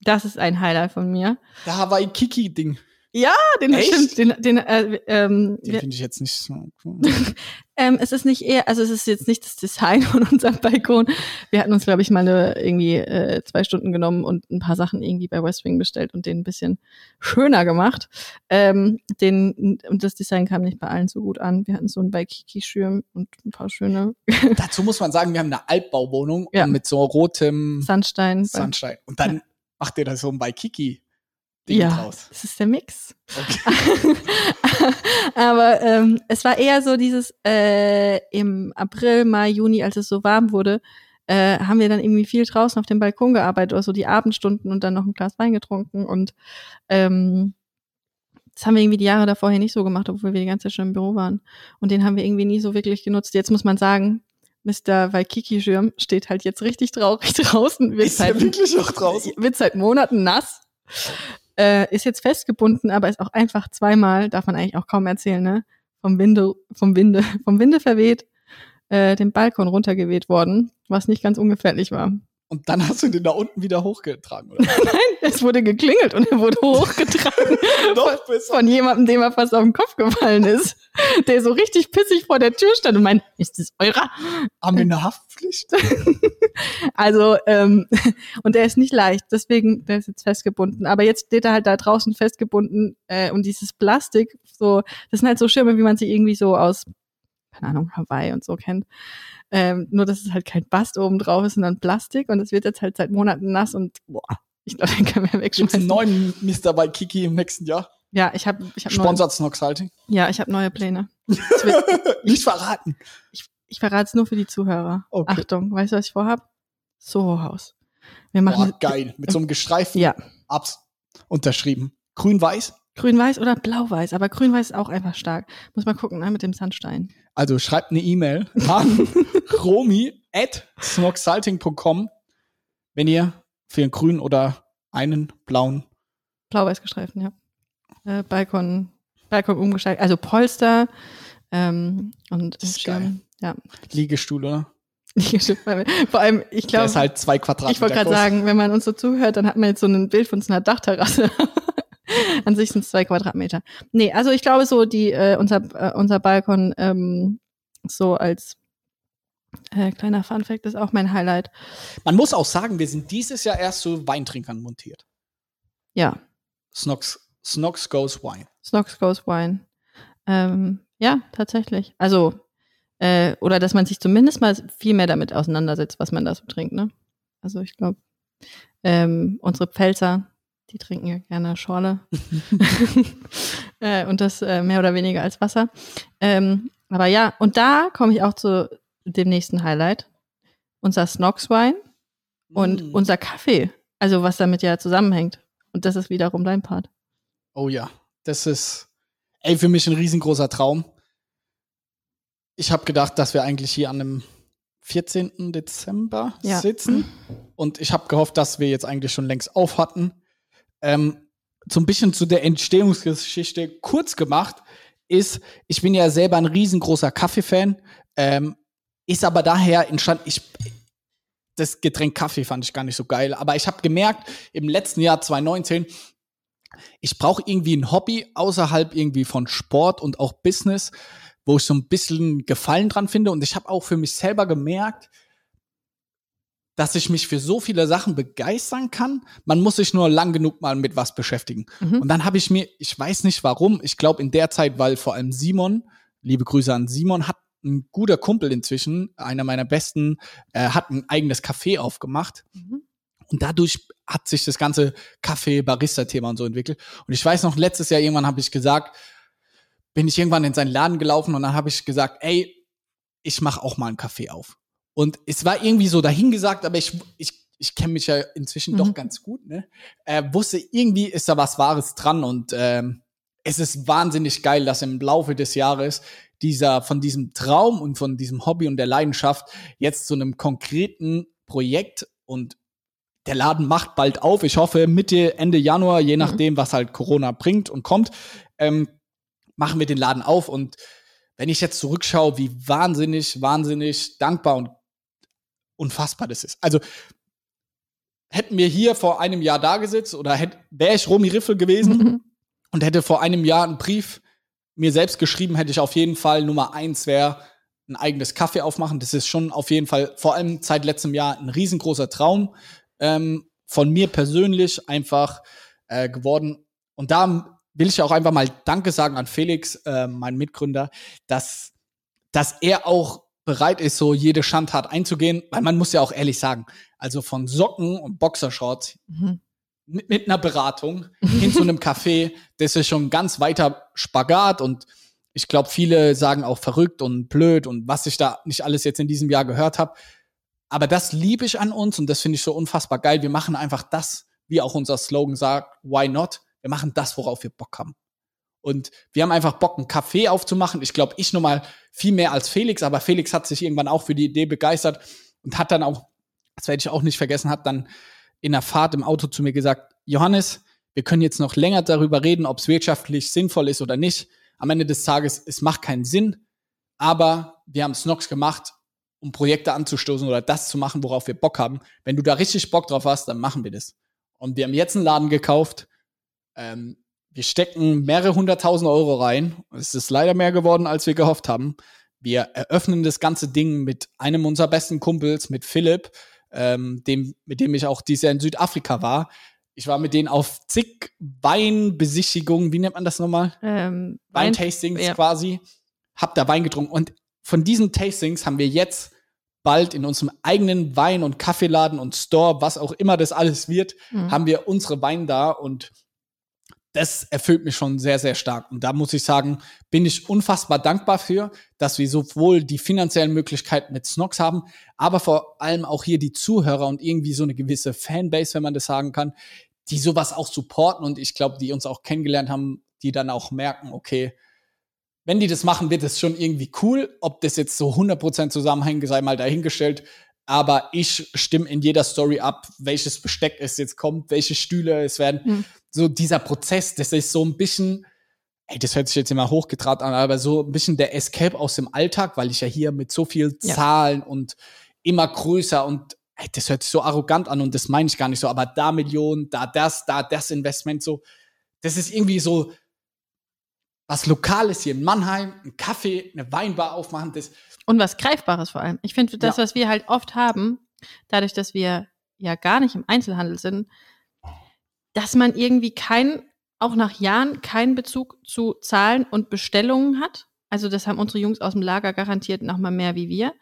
Das ist ein Highlight von mir. Der Hawaii-Kiki-Ding. Ah, den, Echt? stimmt, den, den, äh, ähm, Den finde ich jetzt nicht so. ähm, es ist nicht eher, also es ist jetzt nicht das Design von unserem Balkon. Wir hatten uns, glaube ich, mal eine, irgendwie äh, zwei Stunden genommen und ein paar Sachen irgendwie bei West Wing bestellt und den ein bisschen schöner gemacht. Ähm, den, und das Design kam nicht bei allen so gut an. Wir hatten so einen Waikiki-Schirm und ein paar schöne Dazu muss man sagen, wir haben eine Altbauwohnung Ja. mit so rotem Sandstein. Sandstein. Und dann macht ihr da so ein Waikiki-Ding ja, draus. das ist der Mix. Okay. Aber ähm, es war eher so dieses äh, im April, Mai, Juni, als es so warm wurde, äh, haben wir dann irgendwie viel draußen auf dem Balkon gearbeitet oder so die Abendstunden und dann noch ein Glas Wein getrunken und ähm, das haben wir irgendwie die Jahre davor hier nicht so gemacht, obwohl wir die ganze Zeit schon im Büro waren. Und den haben wir irgendwie nie so wirklich genutzt. Jetzt muss man sagen, Mr. Waikiki-Schirm steht halt jetzt richtig traurig draußen. Wird Ist seit, wirklich noch draußen? wird seit Monaten nass. Äh, ist jetzt festgebunden, aber ist auch einfach zweimal, darf man eigentlich auch kaum erzählen, ne? Vom Winde, vom Winde, vom Winde verweht, äh, den Balkon runtergeweht worden, was nicht ganz ungefährlich war. Und dann hast du den da unten wieder hochgetragen, oder? Nein, es wurde geklingelt und er wurde hochgetragen Noch besser. von jemandem, dem er fast auf den Kopf gefallen ist, der so richtig pissig vor der Tür stand und meint, ist das eurer? Haben wir eine Haftpflicht? Also, ähm, und der ist nicht leicht, deswegen, der ist jetzt festgebunden. Aber jetzt steht er halt da draußen festgebunden äh, und dieses Plastik, so, das sind halt so Schirme, wie man sie irgendwie so aus, keine Ahnung, Hawaii und so kennt. Ähm, nur, dass es halt kein Bast oben drauf ist, sondern Plastik und es wird jetzt halt seit Monaten nass und boah, ich glaube, den können wir Gibt's wegschmeißen. einen neuen Mr. bei Kiki im nächsten Jahr? Ja, ich habe ich hab neue, Sponsert Snox Halting? ja, ich habe neue Pläne. Wird, Nicht verraten. ich verrate es nur für die Zuhörer. Okay. Achtung, weißt du, was ich vorhab? Soho-Haus. Wir machen Boah, geil. Mit so einem gestreiften ja, Abs unterschrieben. Grün-Weiß. Grün-weiß oder blau-weiß, aber grün-weiß ist auch einfach stark. Muss mal gucken, ne, mit dem Sandstein. Also schreibt eine E-Mail an romi at wenn ihr für einen grünen oder einen blauen Blau-weiß gestreifen, ja. Äh, Balkon, Balkon umgestaltet, also Polster ähm, und Das ist Schirm. Ja. Liegestuhl, oder? Vor allem, ich Der glaube, ist halt zwei Quadratmeter ich wollte gerade sagen, wenn man uns so zuhört, dann hat man jetzt so ein Bild von so einer Dachterrasse. An sich sind es zwei Quadratmeter. Nee, also ich glaube so, die, äh, unser, äh, unser Balkon ähm, so als äh, kleiner Funfact ist auch mein Highlight. Man muss auch sagen, wir sind dieses Jahr erst zu Weintrinkern montiert. Ja, Snox, Snox Goes Wine. Snox Goes Wine. Ähm, ja, tatsächlich. Also, äh, oder dass man sich zumindest mal viel mehr damit auseinandersetzt, was man da so trinkt, ne? Also ich glaube, ähm, unsere Pfälzer, die trinken ja gerne Schorle. äh, und das äh, mehr oder weniger als Wasser. Ähm, aber ja, und da komme ich auch zu dem nächsten Highlight. Unser Snox Wine und Mm. unser Kaffee. Also was damit ja zusammenhängt. Und das ist wiederum dein Part. Oh ja, das ist ey, für mich ein riesengroßer Traum. Ich habe gedacht, dass wir eigentlich hier an einem 14. Dezember Ja. sitzen. Und ich habe gehofft, dass wir jetzt eigentlich schon längst auf hatten. Ähm, so ein bisschen zu der Entstehungsgeschichte kurz gemacht ist, ich bin ja selber ein riesengroßer Kaffee-Fan, ähm, ist aber daher entstanden, ich, das Getränk Kaffee fand ich gar nicht so geil, aber ich habe gemerkt, im letzten Jahr 2019, ich brauche irgendwie ein Hobby außerhalb irgendwie von Sport und auch Business, wo ich so ein bisschen Gefallen dran finde. Und ich habe auch für mich selber gemerkt, dass ich mich für so viele Sachen begeistern kann. Man muss sich nur lang genug mal mit was beschäftigen. Mhm. Und dann habe ich mir, ich weiß nicht warum, ich glaube in der Zeit, weil vor allem Simon, liebe Grüße an Simon, hat ein guter Kumpel inzwischen, einer meiner besten, äh, hat ein eigenes Café aufgemacht. Mhm. Und dadurch hat sich das ganze Kaffee-Barista-Thema und so entwickelt. Und ich weiß noch, letztes Jahr irgendwann habe ich gesagt, bin ich irgendwann in seinen Laden gelaufen und dann habe ich gesagt, ey, ich mache auch mal einen Kaffee auf. Und es war irgendwie so dahingesagt, aber ich, ich, ich kenne mich ja inzwischen Mhm. doch ganz gut, ne? Äh, wusste, irgendwie ist da was Wahres dran und ähm, es ist wahnsinnig geil, dass im Laufe des Jahres dieser, von diesem Traum und von diesem Hobby und der Leidenschaft jetzt zu einem konkreten Projekt und der Laden macht bald auf. Ich hoffe Mitte, Ende Januar, je nachdem, was halt Corona bringt und kommt, ähm, machen wir den Laden auf. Und wenn ich jetzt zurückschaue, wie wahnsinnig, wahnsinnig dankbar und unfassbar das ist. Also hätten wir hier vor einem Jahr da gesetzt oder hätte, wäre ich Romy Riffel gewesen Mhm. und hätte vor einem Jahr einen Brief mir selbst geschrieben, hätte ich auf jeden Fall Nummer eins wäre ein eigenes Kaffee aufmachen. Das ist schon auf jeden Fall, vor allem seit letztem Jahr, ein riesengroßer Traum ähm, von mir persönlich einfach äh, geworden. Und da will ich auch einfach mal Danke sagen an Felix, äh, mein Mitgründer, dass, dass er auch bereit ist, so jede Schandtat einzugehen, weil man muss ja auch ehrlich sagen, also von Socken und Boxershorts Mhm. mit, mit einer Beratung hin zu einem Café, das ist schon ganz weiter Spagat und ich glaube, viele sagen auch verrückt und blöd und was ich da nicht alles jetzt in diesem Jahr gehört habe. Aber das liebe ich an uns und das finde ich so unfassbar geil. Wir machen einfach das, wie auch unser Slogan sagt, why not? Wir machen das, worauf wir Bock haben. Und wir haben einfach Bock, einen Café aufzumachen. Ich glaube, ich nochmal viel mehr als Felix, aber Felix hat sich irgendwann auch für die Idee begeistert und hat dann auch, das werde ich auch nicht vergessen, hat dann in der Fahrt im Auto zu mir gesagt, Johannes, wir können jetzt noch länger darüber reden, ob es wirtschaftlich sinnvoll ist oder nicht. Am Ende des Tages, es macht keinen Sinn, aber wir haben Snox gemacht um Projekte anzustoßen oder das zu machen, worauf wir Bock haben. Wenn du da richtig Bock drauf hast, dann machen wir das. Und wir haben jetzt einen Laden gekauft. Ähm, wir stecken mehrere hunderttausend Euro rein. Es ist leider mehr geworden, als wir gehofft haben. Wir eröffnen das ganze Ding mit einem unserer besten Kumpels, mit Philipp, ähm, dem, mit dem ich auch dieses Jahr in Südafrika war. Ich war mit denen auf zig Weinbesichtigungen, wie nennt man das nochmal? Ähm, Weintastings ja. quasi. Hab da Wein getrunken. Und von diesen Tastings haben wir jetzt bald in unserem eigenen Wein- und Kaffeeladen und Store, was auch immer das alles wird, Mhm. haben wir unsere Wein da und das erfüllt mich schon sehr, sehr stark. Und da muss ich sagen, bin ich unfassbar dankbar für, dass wir sowohl die finanziellen Möglichkeiten mit Snox haben, aber vor allem auch hier die Zuhörer und irgendwie so eine gewisse Fanbase, wenn man das sagen kann, die sowas auch supporten und ich glaube, die uns auch kennengelernt haben, die dann auch merken, okay, wenn die das machen, wird es schon irgendwie cool. Ob das jetzt so 100% zusammenhängt, sei mal dahingestellt. Aber ich stimme in jeder Story ab, welches Besteck es jetzt kommt, welche Stühle es werden. Mhm. So dieser Prozess, das ist so ein bisschen, ey, das hört sich jetzt immer hochgetraut an, aber so ein bisschen der Escape aus dem Alltag, weil ich ja hier mit so viel Ja. Zahlen und immer größer und ey, das hört sich so arrogant an und das meine ich gar nicht so, aber da Millionen, da das, da das Investment so, das ist irgendwie so was Lokales hier in Mannheim, ein Kaffee, eine Weinbar aufmachen, das, Und was Greifbares vor allem. Ich finde, das, Ja. was wir halt oft haben, dadurch, dass wir ja gar nicht im Einzelhandel sind, dass man irgendwie keinen, auch nach Jahren, keinen Bezug zu Zahlen und Bestellungen hat. Also das haben unsere Jungs aus dem Lager garantiert noch mal mehr wie wir.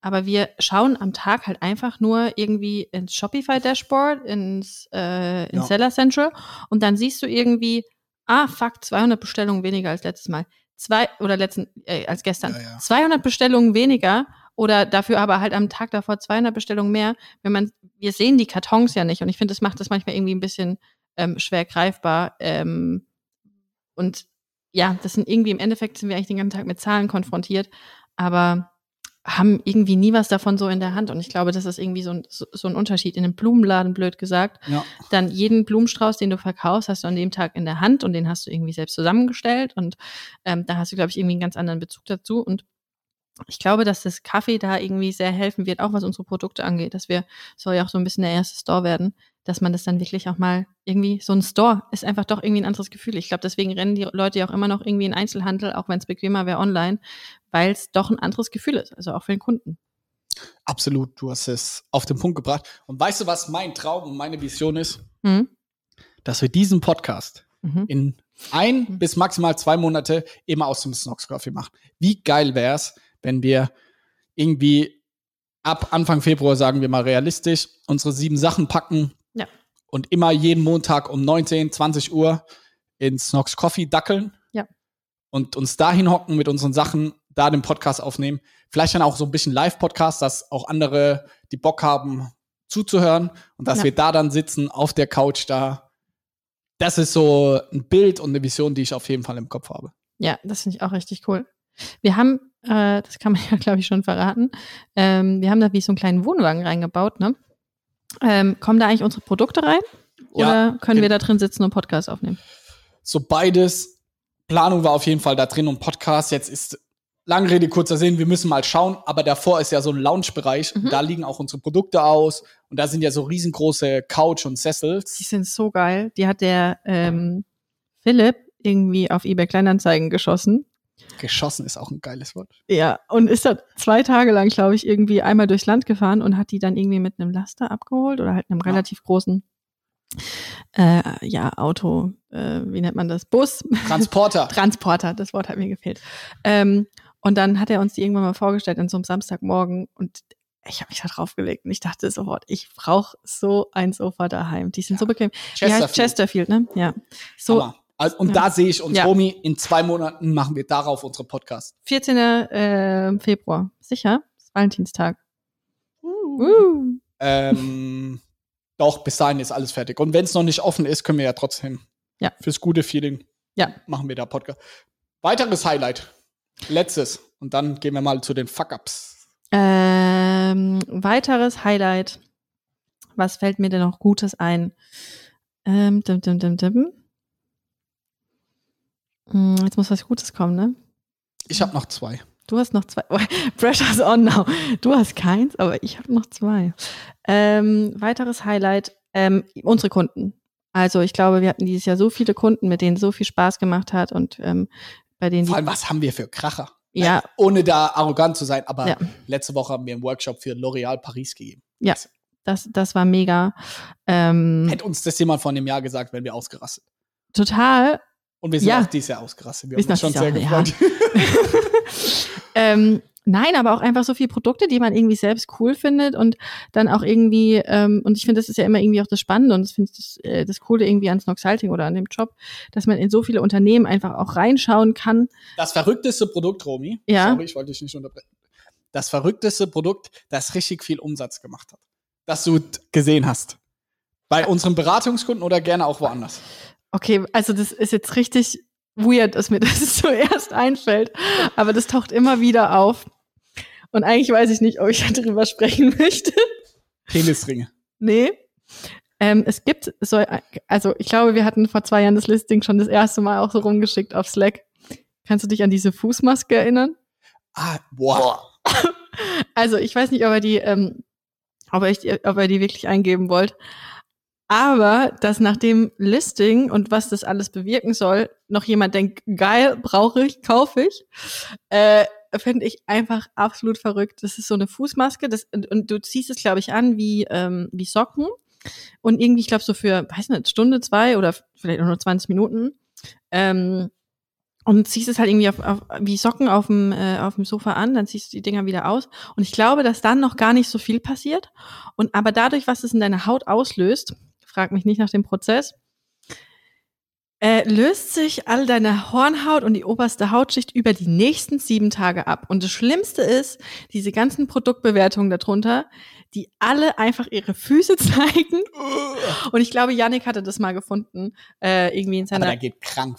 Aber wir schauen am Tag halt einfach nur irgendwie ins Shopify-Dashboard, ins, äh, ins Ja. Seller Central und dann siehst du irgendwie, ah, fuck, 200 Bestellungen weniger als letztes Mal. Zwei, oder letzten, äh, als gestern. Ja, ja. 200 Bestellungen weniger oder dafür aber halt am Tag davor 200 Bestellungen mehr. Wenn man, wir sehen die Kartons ja nicht und ich finde, das macht das manchmal irgendwie ein bisschen ähm, schwer greifbar. Ähm, und ja, das sind irgendwie im Endeffekt sind wir eigentlich den ganzen Tag mit Zahlen konfrontiert, aber haben irgendwie nie was davon so in der Hand. Und ich glaube, das ist irgendwie so ein, so, so ein Unterschied. In einem Blumenladen, blöd gesagt, ja. dann jeden Blumenstrauß, den du verkaufst, hast du an dem Tag in der Hand und den hast du irgendwie selbst zusammengestellt. Und ähm, da hast du, glaube ich, irgendwie einen ganz anderen Bezug dazu. Und ich glaube, dass das Kaffee da irgendwie sehr helfen wird, auch was unsere Produkte angeht, dass wir, soll ja auch so ein bisschen der erste Store werden, dass man das dann wirklich auch mal irgendwie, so ein Store ist einfach doch irgendwie ein anderes Gefühl. Ich glaube, deswegen rennen die Leute ja auch immer noch irgendwie in Einzelhandel, auch wenn es bequemer wäre online, weil es doch ein anderes Gefühl ist, also auch für den Kunden. Absolut, du hast es auf den Punkt gebracht. Und weißt du, was mein Traum und meine Vision ist? Mhm. Dass wir diesen Podcast Mhm. in ein bis maximal zwei Monate immer aus dem Snox Coffee machen. Wie geil wär's, wenn wir irgendwie ab Anfang Februar, sagen wir mal realistisch, unsere sieben Sachen packen. Und immer jeden Montag um 19, 20 Uhr in Snox Coffee dackeln Ja. und uns dahin hocken mit unseren Sachen, da den Podcast aufnehmen. Vielleicht dann auch so ein bisschen Live-Podcast, dass auch andere, die Bock haben, zuzuhören und dass Ja. wir da dann sitzen auf der Couch da. Das ist so ein Bild und eine Vision, die ich auf jeden Fall im Kopf habe. Ja, das finde ich auch richtig cool. Wir haben, äh, das kann man ja, glaube ich, schon verraten, ähm, wir haben da wie so einen kleinen Wohnwagen reingebaut, ne? Ähm, kommen da eigentlich unsere Produkte rein? Oder Ja, können wir da drin sitzen und Podcast aufnehmen? So beides. Planung war auf jeden Fall da drin und Podcast. Jetzt ist lange Rede, kurzer Sinn. Wir müssen mal schauen. Aber davor ist ja so ein Lounge-Bereich. Mhm. Da liegen auch unsere Produkte aus. Und da sind ja so riesengroße Couch und Die Sessels. sind so geil. Die hat der ähm, Philipp irgendwie auf eBay Kleinanzeigen geschossen. Geschossen ist auch ein geiles Wort. Ja, und ist da zwei Tage lang, glaube ich, irgendwie einmal durchs Land gefahren und hat die dann irgendwie mit einem Laster abgeholt oder halt einem Ja. relativ großen äh, ja, Auto, äh, wie nennt man das? Bus. Transporter. Transporter, das Wort hat mir gefehlt. Ähm, und dann hat er uns die irgendwann mal vorgestellt an so einem Samstagmorgen und ich habe mich da draufgelegt und ich dachte sofort, ich brauche so ein Sofa daheim. Die sind so bequem. Die heißt Chesterfield, ne? Ja. So, Hammer. Also, und Ja. da sehe ich uns, Ja. Romy, in zwei Monaten machen wir darauf unsere Podcast. 14. Äh, Februar. Sicher? Das ist Valentinstag. Uh. Ähm, doch, bis dahin ist alles fertig. Und wenn es noch nicht offen ist, können wir ja trotzdem Ja. fürs gute Feeling Ja. machen wir da Podcast. Weiteres Highlight. Letztes. Und dann gehen wir mal zu den Fuck-Ups. Ähm, weiteres Highlight. Was fällt mir denn noch Gutes ein? Ähm, dim, dim, dim, dim. Hm, Jetzt muss was Gutes kommen, ne? Ich habe noch zwei. Du hast noch zwei. Pressure's on now. Du hast keins, aber ich habe noch zwei. Ähm, weiteres Highlight, ähm, unsere Kunden. Also ich glaube, wir hatten dieses Jahr so viele Kunden, mit denen so viel Spaß gemacht hat und ähm, bei denen Vor allem, was haben wir für Kracher? Ja. Äh, ohne da arrogant zu sein, aber Ja. letzte Woche haben wir einen Workshop für L'Oréal Paris gegeben. Ja. das, das war mega. Ähm, Hätte uns das jemand vor einem Jahr gesagt, wenn wir ausgerastet. total. Und wir sind Ja. auch dieses Jahr ausgerastet. Wir Wir haben uns schon sehr Jahr- gefreut. ähm, nein, aber auch einfach so viele Produkte, die man irgendwie selbst cool findet und dann auch irgendwie, ähm, und ich finde, das ist ja immer irgendwie auch das Spannende und das finde ich das, äh, das Coole irgendwie an Snoxalting oder an dem Job, dass man in so viele Unternehmen einfach auch reinschauen kann. Das verrückteste Produkt, Romy. Ja. Sorry, ich wollte dich nicht unterbrechen. Das verrückteste Produkt, das richtig viel Umsatz gemacht hat. Das du gesehen hast. Bei unseren Beratungskunden oder gerne auch woanders. Okay, also das ist jetzt richtig weird, dass mir das zuerst einfällt, aber das taucht immer wieder auf. Und eigentlich weiß ich nicht, ob ich darüber sprechen möchte. Penisringe. Nee. Ähm, es gibt so, also ich glaube, wir hatten vor zwei Jahren das Listing schon das erste Mal auch so rumgeschickt auf Slack. Kannst du dich an diese Fußmaske erinnern? Ah, boah. Also ich weiß nicht, ob ihr die, ähm, ob ihr, die- ob ihr die wirklich eingeben wollt. Aber dass nach dem Listing und was das alles bewirken soll, noch jemand denkt, geil, brauche ich, kaufe ich, äh, finde ich einfach absolut verrückt. Das ist so eine Fußmaske das, und, und du ziehst es, glaube ich, an wie, ähm, wie Socken. Und irgendwie, ich glaube, so für, weiß nicht, Stunde, zwei oder vielleicht auch nur 20 Minuten. Ähm, und ziehst es halt irgendwie auf, auf, wie Socken auf dem, äh, auf dem Sofa an, dann ziehst du die Dinger wieder aus. Und ich glaube, dass dann noch gar nicht so viel passiert. Und aber dadurch, was es in deiner Haut auslöst, frag mich nicht nach dem Prozess, äh, löst sich all deine Hornhaut und die oberste Hautschicht über die nächsten sieben Tage ab. Und das Schlimmste ist, diese ganzen Produktbewertungen darunter, die alle einfach ihre Füße zeigen. Und ich glaube, Yannick hatte das mal gefunden, äh, irgendwie in seiner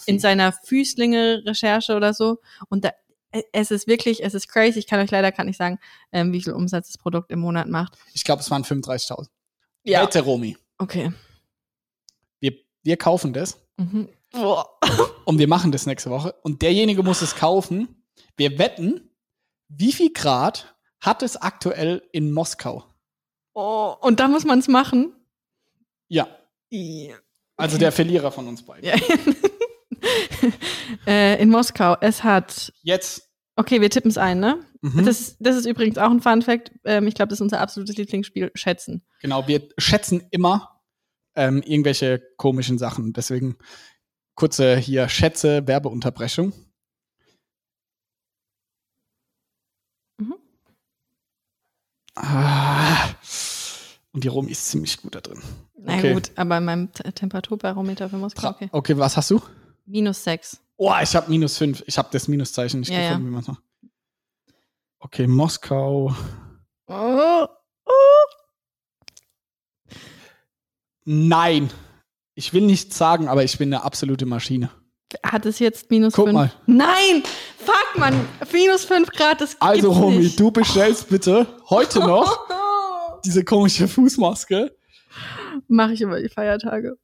in seiner Füßlinge-Recherche oder so. Und da, äh, es ist wirklich, es ist crazy. Ich kann euch leider gerade nicht sagen, ähm, wie viel Umsatz das Produkt im Monat macht. Ich glaube, es waren 35.000. Wette, Romy. Okay. Wir, wir kaufen das Mhm. Und wir machen das nächste Woche. Und derjenige muss es kaufen. Wir wetten, wie viel Grad hat es aktuell in Moskau? Oh, und da muss man es machen. Ja, Ja. also der Verlierer von uns beiden. Ja. äh, in Moskau. Es hat. Jetzt. Okay, wir tippen es ein, ne? Mhm. Das, das ist übrigens auch ein Fun Fact. Ähm, ich glaube, das ist unser absolutes Lieblingsspiel, Schätzen. Genau, wir schätzen immer ähm, irgendwelche komischen Sachen. Deswegen kurze hier Schätze, Werbeunterbrechung. Mhm. Ah, und die Romy ist ziemlich gut da drin. Na Okay. gut, aber in meinem Temperaturbarometer für Moskau, okay. Okay, was hast du? Minus sechs. Oh, ich habe minus fünf. Ich habe das Minuszeichen nicht Ja, ja. gefunden, wie man sagt. Okay, Moskau. Oh. Nein. Ich will nichts sagen, aber ich bin eine absolute Maschine. Hat es jetzt minus Guck fünf? mal. Nein! Fuck, Mann! Minus fünf Grad, das Also, Romy, nicht. du bestellst bitte heute noch diese komische Fußmaske Mache ich über die Feiertage.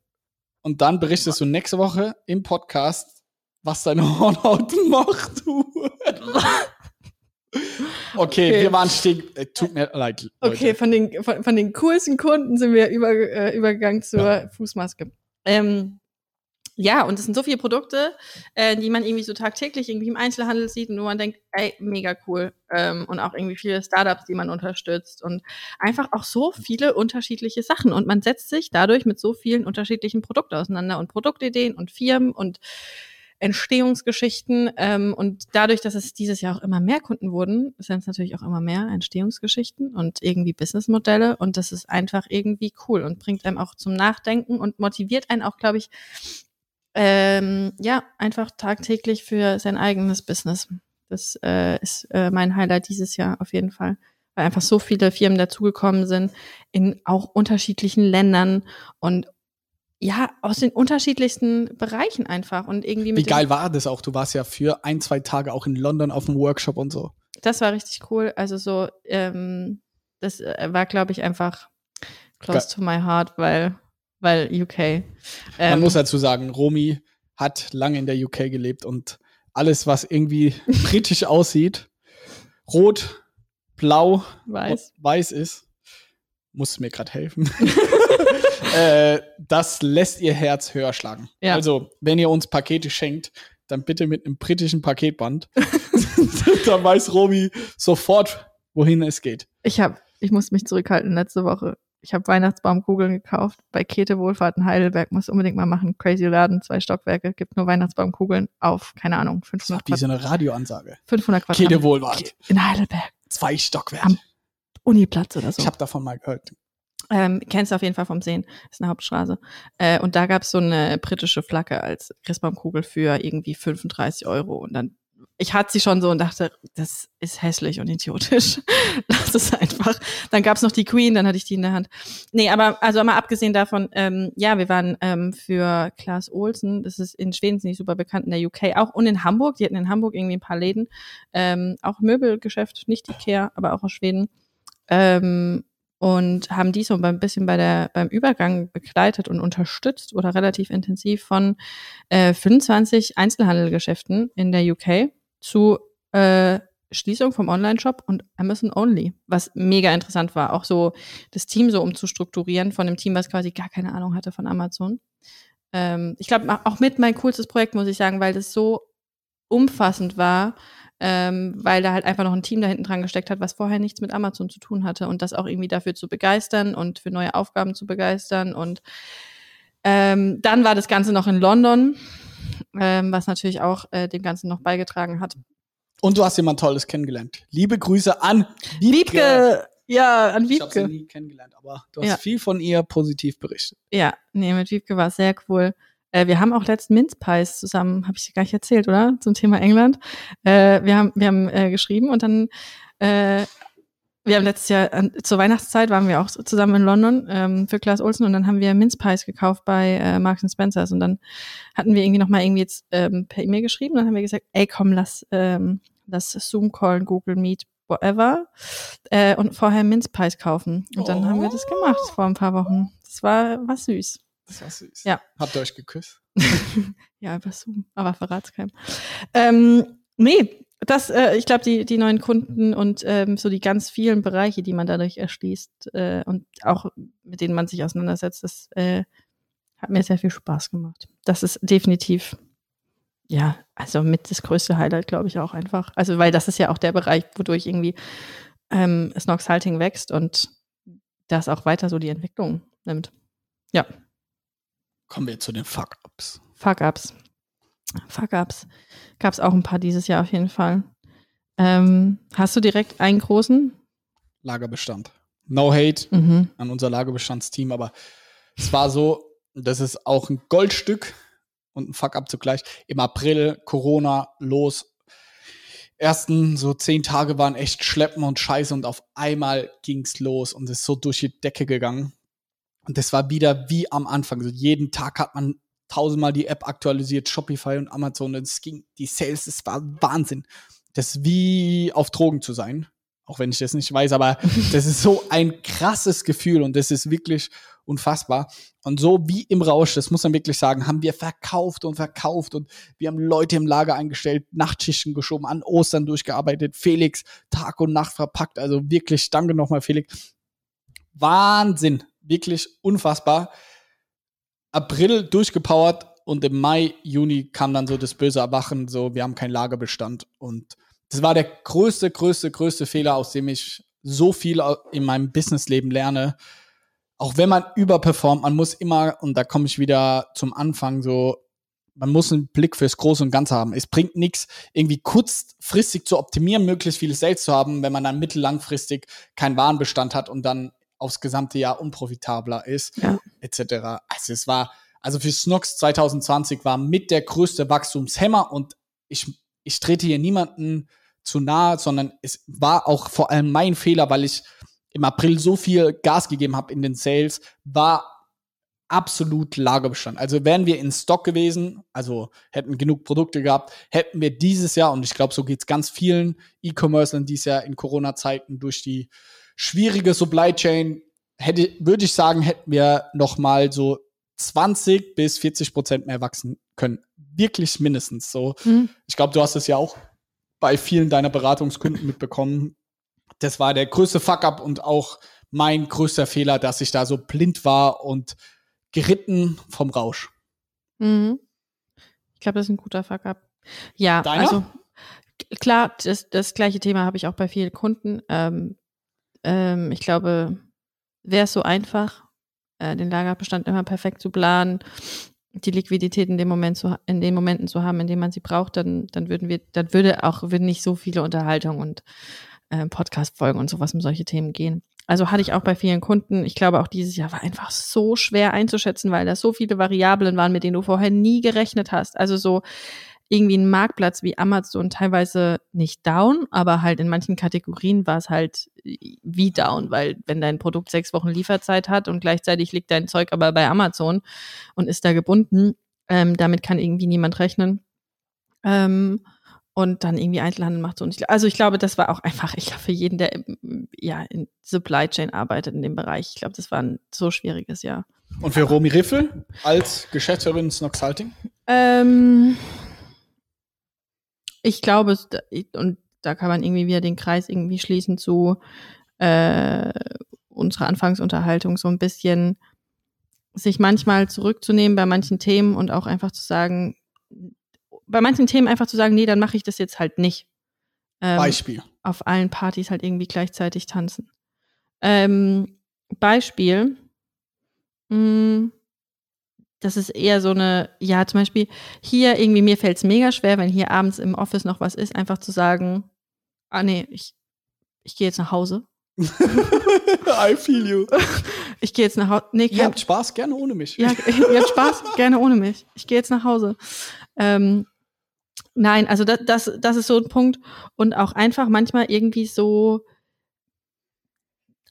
und dann berichtest du nächste Woche im Podcast, was deine Hornhaut macht. okay, Okay. wir waren stehen. Äh, tut mir leid. Leute. Okay, von den, von, von den coolsten Kunden sind wir über, äh, übergegangen zur Ja. Fußmaske. Ähm, ja, und es sind so viele Produkte, äh, die man irgendwie so tagtäglich irgendwie im Einzelhandel sieht und wo man denkt, ey, mega cool. Ähm, und auch irgendwie viele Startups, die man unterstützt und einfach auch so viele unterschiedliche Sachen. Und man setzt sich dadurch mit so vielen unterschiedlichen Produkten auseinander und Produktideen und Firmen und Entstehungsgeschichten. Ähm, und dadurch, dass es dieses Jahr auch immer mehr Kunden wurden, sind es natürlich auch immer mehr Entstehungsgeschichten und irgendwie Businessmodelle. Und das ist einfach irgendwie cool und bringt einem auch zum Nachdenken und motiviert einen auch, glaube ich, ähm, ja, einfach tagtäglich für sein eigenes Business. Das äh, ist äh, mein Highlight dieses Jahr auf jeden Fall. Weil einfach so viele Firmen dazugekommen sind in auch unterschiedlichen Ländern und ja, aus den unterschiedlichsten Bereichen einfach und irgendwie Wie geil war das auch? Du warst ja für ein, zwei Tage auch in London auf dem Workshop und so. Das war richtig cool. Also so, ähm, das äh, war, glaube ich, einfach close Ge- to my heart, weil, weil UK. Man Ähm, muss dazu sagen, Romy hat lange in der UK gelebt und alles, was irgendwie britisch aussieht, rot, blau, Weiß. weiß ist, muss mir gerade helfen. äh, das lässt ihr Herz höher schlagen. Ja. Also, wenn ihr uns Pakete schenkt, dann bitte mit einem britischen Paketband. dann weiß Robi sofort, wohin es geht. Ich habe, ich muss mich zurückhalten letzte Woche. Ich habe Weihnachtsbaumkugeln gekauft bei Käthe Wohlfahrt in Heidelberg. Muss unbedingt mal machen. Crazy Laden, zwei Stockwerke, gibt nur Weihnachtsbaumkugeln auf, keine Ahnung, 500, Wie so Quadrat, eine Radioansage. 500 Kede Quadratmeter. Wohlwart. In Heidelberg, Zwei Stockwerke. Am- Uniplatz oder so. Ich habe davon mal gehört. Ähm, kennst du auf jeden Fall vom Sehen. Ist eine Hauptstraße. Äh, und da gab es so eine britische Flagge als Christbaumkugel für irgendwie 35 Euro. Und dann, ich hatte sie schon so und dachte, das ist hässlich und idiotisch. Lass es einfach. Dann gab es noch die Queen, dann hatte ich die in der Hand. Nee, aber also mal abgesehen davon, ähm, ja, wir waren ähm, für Klaas Olsen, das ist in Schweden nicht super bekannt, in der UK auch und in Hamburg. Die hatten in Hamburg irgendwie ein paar Läden. Ähm, auch Möbelgeschäft, nicht Ikea, aber auch aus Schweden. Ähm, und haben die so ein bisschen bei der, beim Übergang begleitet und unterstützt oder relativ intensiv von äh, 25 Einzelhandelgeschäften in der UK zu äh, Schließung vom Online-Shop und Amazon Only, was mega interessant war, auch so das Team so umzustrukturieren von einem Team, was quasi gar keine Ahnung hatte von Amazon. Ähm, ich glaube, auch mit mein coolstes Projekt, muss ich sagen, weil das so umfassend war, ähm, weil da halt einfach noch ein Team da hinten dran gesteckt hat, was vorher nichts mit Amazon zu tun hatte und das auch irgendwie dafür zu begeistern und für neue Aufgaben zu begeistern. Und ähm, dann war das Ganze noch in London, ähm, was natürlich auch äh, dem Ganzen noch beigetragen hat. Und du hast jemand Tolles kennengelernt. Liebe Grüße an Wiebke! Ja, an Ich habe sie Wiebke. nie kennengelernt, aber du hast Ja. viel von ihr positiv berichtet. Ja, nee, mit Wiebke war es sehr cool. Äh, wir haben auch letzten Minzpies zusammen, habe ich dir gar nicht erzählt, oder? Zum Thema England. Äh, wir haben, wir haben äh, geschrieben und dann, äh, wir haben letztes Jahr, an, zur Weihnachtszeit waren wir auch zusammen in London ähm, für Klaas Olsen und dann haben wir Minzpies gekauft bei äh, Marks Spencers und dann hatten wir irgendwie nochmal irgendwie jetzt ähm, per E-Mail geschrieben und dann haben wir gesagt, ey komm, lass, ähm, lass Zoom callen, Google Meet, whatever äh, und vorher Minzpies kaufen. Und dann haben wir das gemacht vor ein paar Wochen. Das war, war süß. Das war süß. Ja. Habt ihr euch geküsst? Ja, über Zoom, aber verrat's keinem. Ähm, nee, das, äh, ich glaube, die, die neuen Kunden und ähm, so die ganz vielen Bereiche, die man dadurch erschließt äh, und auch mit denen man sich auseinandersetzt, das äh, hat mir sehr viel Spaß gemacht. Das ist definitiv, ja, also mit das größte Highlight, glaube ich, auch einfach. Also, weil das ist ja auch der Bereich, wodurch irgendwie ähm, Snox Halting wächst und das auch weiter so die Entwicklung nimmt. Ja. Kommen wir zu den Fuck-Ups. Fuck-Ups. Fuck-Ups. Gab es auch ein paar dieses Jahr auf jeden Fall. Ähm, hast du direkt einen großen? Lagerbestand. No hate Mhm. an unser Lagerbestandsteam, aber es war so, das ist auch ein Goldstück und ein Fuck-up zugleich. Im April Corona los. Ersten so zehn Tage waren echt schleppen und scheiße und auf einmal ging's los und es ist so durch die Decke gegangen. Und das war wieder wie am Anfang. So jeden Tag hat man tausendmal die App aktualisiert, Shopify und Amazon. Und es ging, die Sales, das war Wahnsinn. Das ist wie auf Drogen zu sein. Auch wenn ich das nicht weiß, aber das ist so ein krasses Gefühl und das ist wirklich unfassbar. Und so wie im Rausch, das muss man wirklich sagen, haben wir verkauft und verkauft und wir haben Leute im Lager eingestellt, Nachtschichten geschoben, an Ostern durchgearbeitet, Felix Tag und Nacht verpackt. Also wirklich, danke nochmal, Felix. Wahnsinn, wirklich unfassbar. April durchgepowert und im Mai, Juni kam dann so das böse Erwachen, so wir haben keinen Lagerbestand und das war der größte, größte, größte Fehler, aus dem ich so viel in meinem Businessleben lerne. Auch wenn man überperformt, man muss immer, und da komme ich wieder zum Anfang, so, man muss einen Blick fürs Große und Ganze haben. Es bringt nichts, irgendwie kurzfristig zu optimieren, möglichst viele Sales zu haben, wenn man dann mittellangfristig keinen Warenbestand hat und dann aufs gesamte Jahr unprofitabler ist, Ja. etc. Also es war, also für Snox 2020 war mit der größte Wachstumshemmer und ich, ich trete hier niemanden zu nahe, sondern es war auch vor allem mein Fehler, weil ich im April so viel Gas gegeben habe in den Sales, war absolut Lagerbestand. Also wären wir in Stock gewesen, also hätten genug Produkte gehabt, hätten wir dieses Jahr, und ich glaube, so geht es ganz vielen E-Commercern dieses Jahr in Corona-Zeiten durch die schwierige Supply Chain, hätte, würde ich sagen, hätten wir noch mal so 20 bis 40 Prozent mehr wachsen können. Wirklich mindestens so. Mhm. Ich glaube, du hast es ja auch bei vielen deiner Beratungskunden mitbekommen. Das war der größte Fuck-up und auch mein größter Fehler, dass ich da so blind war und geritten vom Rausch. Mhm. Ich glaube, das ist ein guter Fuck-up. Ja, Deiner? also klar, das, das gleiche Thema habe ich auch bei vielen Kunden. Ähm, ähm, ich glaube, wäre es so einfach, äh, den Lagerbestand immer perfekt zu planen, die Liquidität in dem Moment zu, in den Momenten zu haben, in denen man sie braucht, dann, dann würden wir, dann würde auch würden nicht so viele Unterhaltungen und äh, Podcast-Folgen und sowas um solche Themen gehen. Also hatte ich auch bei vielen Kunden. Ich glaube, auch dieses Jahr war einfach so schwer einzuschätzen, weil da so viele Variablen waren, mit denen du vorher nie gerechnet hast. Also so irgendwie ein Marktplatz wie Amazon teilweise nicht down, aber halt in manchen Kategorien war es halt wie down, weil wenn dein Produkt sechs Wochen Lieferzeit hat und gleichzeitig liegt dein Zeug aber bei Amazon und ist da gebunden, ähm, damit kann irgendwie niemand rechnen. Ähm, und dann irgendwie Einzelhandel macht so. Und ich, also ich glaube, das war auch einfach, ich glaube, für jeden, der im, ja in Supply Chain arbeitet in dem Bereich, ich glaube, das war ein so schwieriges Jahr. Und für Romy Riffel als Geschäftsführerin Snox Halting? Ähm, ich glaube, und da kann man irgendwie wieder den Kreis irgendwie schließen zu äh, unserer Anfangsunterhaltung so ein bisschen sich manchmal zurückzunehmen bei manchen Themen und auch einfach zu sagen, bei manchen Themen einfach zu sagen, nee, dann mache ich das jetzt halt nicht. Ähm, Beispiel. Auf allen Partys halt irgendwie gleichzeitig tanzen. Ähm, Beispiel. Mh, hm, das ist eher so eine, ja, zum Beispiel hier irgendwie, mir fällt es mega schwer, wenn hier abends im Office noch was ist, einfach zu sagen, ah nee, ich, ich gehe jetzt nach Hause. I feel you. Ich gehe jetzt nach Hause. Nee, ihr habt Spaß, gerne ohne mich. Ja, ihr habt Spaß, gerne ohne mich. Ich gehe jetzt nach Hause. Ähm, nein, also das, das, das ist so ein Punkt. Und auch einfach manchmal irgendwie so,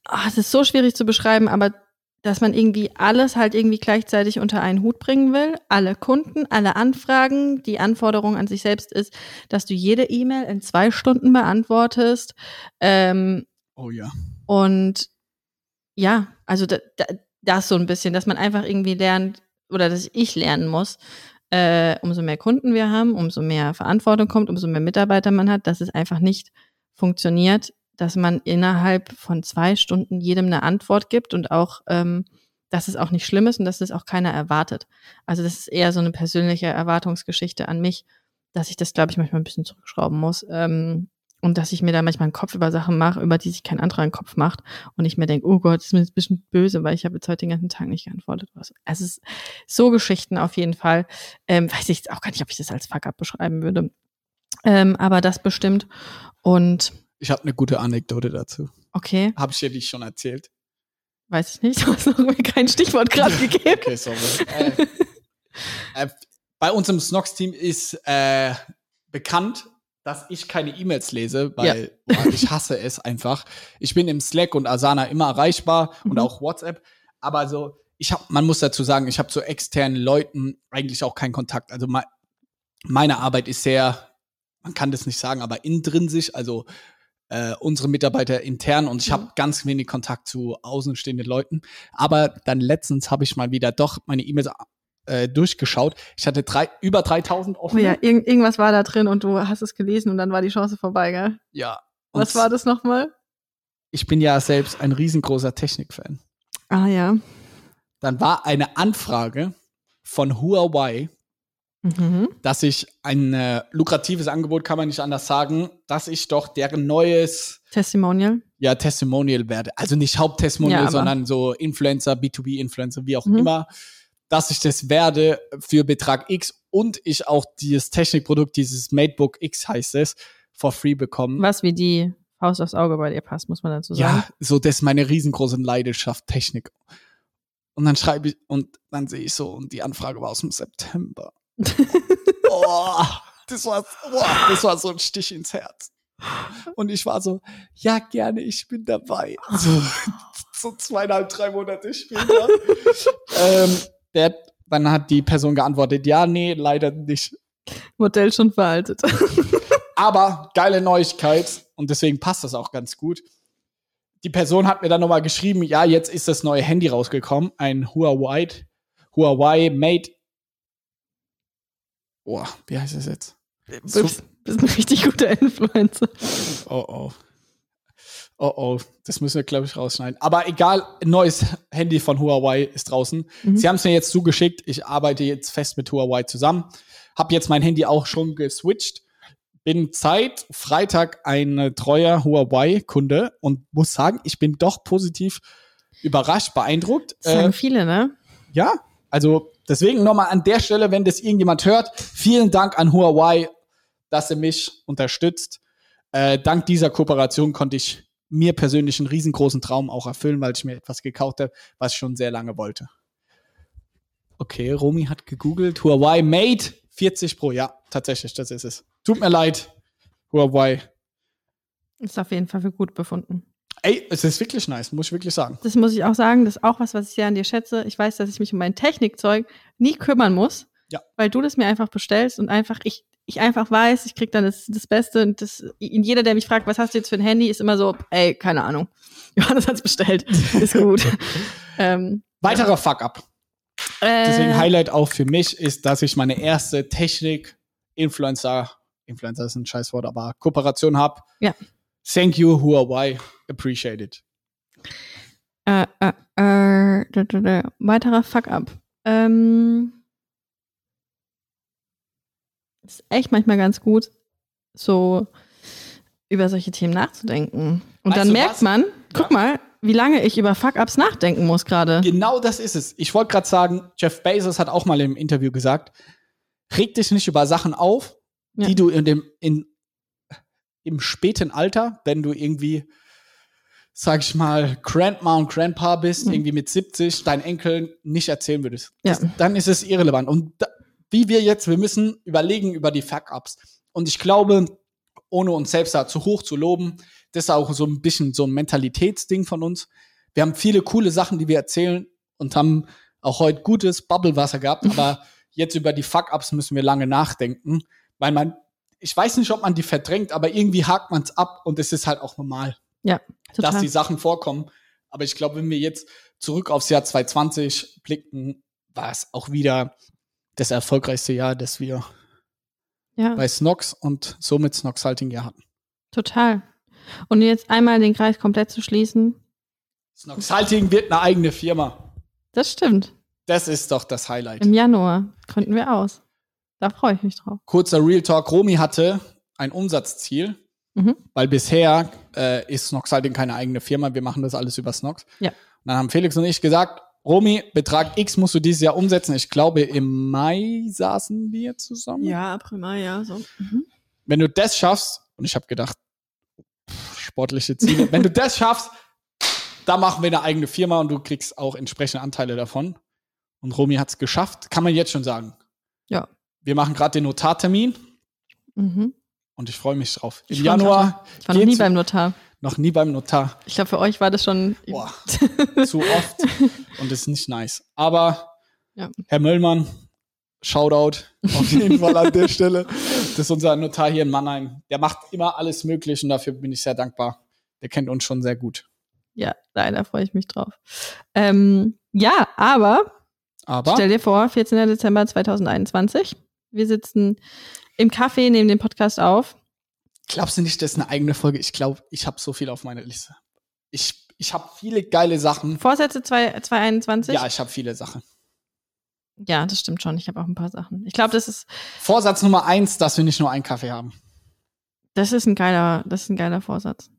oh, es ist so schwierig zu beschreiben, aber dass man irgendwie alles halt irgendwie gleichzeitig unter einen Hut bringen will. Alle Kunden, alle Anfragen. Die Anforderung an sich selbst ist, dass du jede E-Mail in zwei Stunden beantwortest. Ähm, oh ja. Und ja, also da, da, das so ein bisschen, dass man einfach irgendwie lernt oder dass ich lernen muss, äh, umso mehr Kunden wir haben, umso mehr Verantwortung kommt, umso mehr Mitarbeiter man hat, dass es einfach nicht funktioniert, dass man innerhalb von zwei Stunden jedem eine Antwort gibt und auch, ähm, dass es auch nicht schlimm ist und dass es auch keiner erwartet. Also das ist eher so eine persönliche Erwartungsgeschichte an mich, dass ich das, glaube ich, manchmal ein bisschen zurückschrauben muss. Ähm, und dass ich mir da manchmal einen Kopf über Sachen mache, über die sich kein anderer einen Kopf macht. Und ich mir denke, oh Gott, das ist mir jetzt ein bisschen böse, weil ich habe jetzt heute den ganzen Tag nicht geantwortet. Also es ist so Geschichten auf jeden Fall. Ähm, weiß ich jetzt auch gar nicht, ob ich das als Fuck-up beschreiben würde. Ähm, aber das bestimmt. Und ich habe eine gute Anekdote dazu. Okay. Habe ich dir die schon erzählt? Weiß ich nicht. Du hast noch mir kein Stichwort gerade gegeben. Okay, sorry. äh, äh, bei uns im Snox-Team ist äh, bekannt, dass ich keine E-Mails lese, weil ja. boah, ich hasse es einfach. Ich bin im Slack und Asana immer erreichbar mhm. und auch WhatsApp. Aber so, ich habe, man muss dazu sagen, ich habe zu externen Leuten eigentlich auch keinen Kontakt. Also me meine Arbeit ist sehr, man kann das nicht sagen, aber intrinsisch. Also äh, unsere Mitarbeiter intern und ich mhm. habe ganz wenig Kontakt zu außenstehenden Leuten. Aber dann letztens habe ich mal wieder doch meine E-Mails äh, durchgeschaut. Ich hatte drei, über 3000 offen. Ja, irg irgendwas war da drin und du hast es gelesen und dann war die Chance vorbei, gell? Ja. Was war das nochmal? Ich bin ja selbst ein riesengroßer Technikfan. Ah ja. Dann war eine Anfrage von Huawei mhm. dass ich ein äh, lukratives Angebot, kann man nicht anders sagen, dass ich doch deren neues Testimonial. Ja, Testimonial werde. Also nicht Haupttestimonial, ja, sondern so Influencer, B2B-Influencer, wie auch mhm. immer, dass ich das werde für Betrag X und ich auch dieses Technikprodukt, dieses Matebook X heißt es, for free bekommen. Was wie die Faust aufs Auge bei dir passt, muss man dazu sagen. Ja, so das ist meine riesengroße Leidenschaft, Technik. Und dann schreibe ich, und dann sehe ich so, und die Anfrage war aus dem September oh, das, war, oh, das war so ein Stich ins Herz. Und ich war so, ja, gerne, ich bin dabei. So, so zweieinhalb, drei Monate später. ähm, der, dann hat die Person geantwortet, ja, nee, leider nicht. Modell schon veraltet. Aber geile Neuigkeit und deswegen passt das auch ganz gut. Die Person hat mir dann nochmal geschrieben, ja, jetzt ist das neue Handy rausgekommen, ein Huawei, Huawei Mate oh, wie heißt es jetzt? Du bist, bist ein richtig guter Influencer. Oh oh. Oh oh, das müssen wir, glaube ich, rausschneiden. Aber egal, ein neues Handy von Huawei ist draußen. Mhm. Sie haben es mir jetzt zugeschickt. Ich arbeite jetzt fest mit Huawei zusammen. Hab jetzt mein Handy auch schon geswitcht. Bin seit Freitag ein treuer Huawei-Kunde und muss sagen, ich bin doch positiv überrascht, beeindruckt. Das sagen Äh, viele, ne? ja, also deswegen nochmal an der Stelle, wenn das irgendjemand hört, vielen Dank an Huawei, dass ihr mich unterstützt. Äh, dank dieser Kooperation konnte ich mir persönlich einen riesengroßen Traum auch erfüllen, weil ich mir etwas gekauft habe, was ich schon sehr lange wollte. Okay, Romy hat gegoogelt. Huawei Mate 40 Pro. Ja, tatsächlich, das ist es. Tut mir leid, Huawei. Ist auf jeden Fall für gut befunden. Ey, es ist wirklich nice, muss ich wirklich sagen. Das muss ich auch sagen, das ist auch was, was ich sehr an dir schätze. Ich weiß, dass ich mich um mein Technikzeug nie kümmern muss, Ja. weil du das mir einfach bestellst und einfach ich ich einfach weiß, ich krieg dann das, das Beste und das jeder, der mich fragt, was hast du jetzt für ein Handy, ist immer so, ey, keine Ahnung. Johannes hat's bestellt, ist gut. ähm, Weiterer Fuck-up. äh, Deswegen Highlight auch für mich ist, dass ich meine erste Technik-Influencer, Influencer ist ein Scheißwort, aber Kooperation habe. Ja. Thank you, Huawei. Appreciate it. Äh, äh, äh, da, da, da. Weiterer Fuck-up. Ähm, ist echt manchmal ganz gut, so über solche Themen nachzudenken. Und Weißt dann merkt was? man, guck Ja. mal, wie lange ich über Fuck-ups nachdenken muss gerade. Genau das ist es. Ich wollte gerade sagen, Jeff Bezos hat auch mal im Interview gesagt, reg dich nicht über Sachen auf, Ja. die du in dem, in, im späten Alter, wenn du irgendwie, sag ich mal, Grandma und Grandpa bist, Mhm. irgendwie mit 70, deinen Enkeln nicht erzählen würdest. Ja. Das, dann ist es irrelevant. Und da, wie wir jetzt, wir müssen überlegen über die Fuck-Ups. Und ich glaube, ohne uns selbst da zu hoch zu loben, das ist auch so ein bisschen so ein Mentalitätsding von uns. Wir haben viele coole Sachen, die wir erzählen und haben auch heute gutes Bubblewasser gehabt, aber jetzt über die Fuck-Ups müssen wir lange nachdenken, weil man, ich weiß nicht, ob man die verdrängt, aber irgendwie hakt man es ab und es ist halt auch normal, dass Total. die Sachen vorkommen. Aber ich glaube, wenn wir jetzt zurück aufs Jahr 2020 blicken, war es auch wieder das erfolgreichste Jahr, das wir ja, bei Snox und somit Snox Halting ja hatten. total. Und jetzt einmal den Kreis komplett zu schließen, Snox Halting wird eine eigene Firma. das stimmt. Das ist doch das Highlight. Im Januar gründen wir aus. Da freue ich mich drauf. Kurzer Real Talk. Romy hatte ein Umsatzziel, Mhm. weil bisher äh, ist Snox Halting keine eigene Firma. Wir machen das alles über Snox. Ja. Und dann haben Felix und ich gesagt, Romy, Betrag X musst du dieses Jahr umsetzen. Ich glaube, im Mai saßen wir zusammen. Ja, prima, ja, so. Mhm. Wenn du das schaffst, und ich habe gedacht, pff, sportliche Ziele, wenn du das schaffst, dann machen wir eine eigene Firma und du kriegst auch entsprechende Anteile davon. Und Romy hat es geschafft, kann man jetzt schon sagen. Ja. Wir machen gerade den Notartermin Mhm. und ich freue mich drauf. Im Ich Januar Ich war noch nie beim Notar. noch nie beim Notar. Ich glaube, für euch war das schon. Boah, zu oft und ist nicht nice. Aber Ja. Herr Möllmann, Shoutout auf jeden Fall an der Stelle. Das ist unser Notar hier in Mannheim. Der macht immer alles möglich und dafür bin ich sehr dankbar. Der kennt uns schon sehr gut. Ja, leider freue ich mich drauf. Ähm, ja, aber Aber stell dir vor, 14. Dezember 2021. Wir sitzen im Café, nehmen den Podcast auf. glaubst du nicht, das ist eine eigene Folge? Ich glaube, ich habe so viel auf meiner Liste. Ich, ich habe viele geile Sachen. Vorsätze 2 2021? Ja, ich habe viele Sachen. Ja, das stimmt schon. Ich habe auch ein paar Sachen. Ich glaube, das ist, Vorsatz Nummer eins, dass wir nicht nur einen Kaffee haben. das ist ein geiler, das ist ein geiler Vorsatz.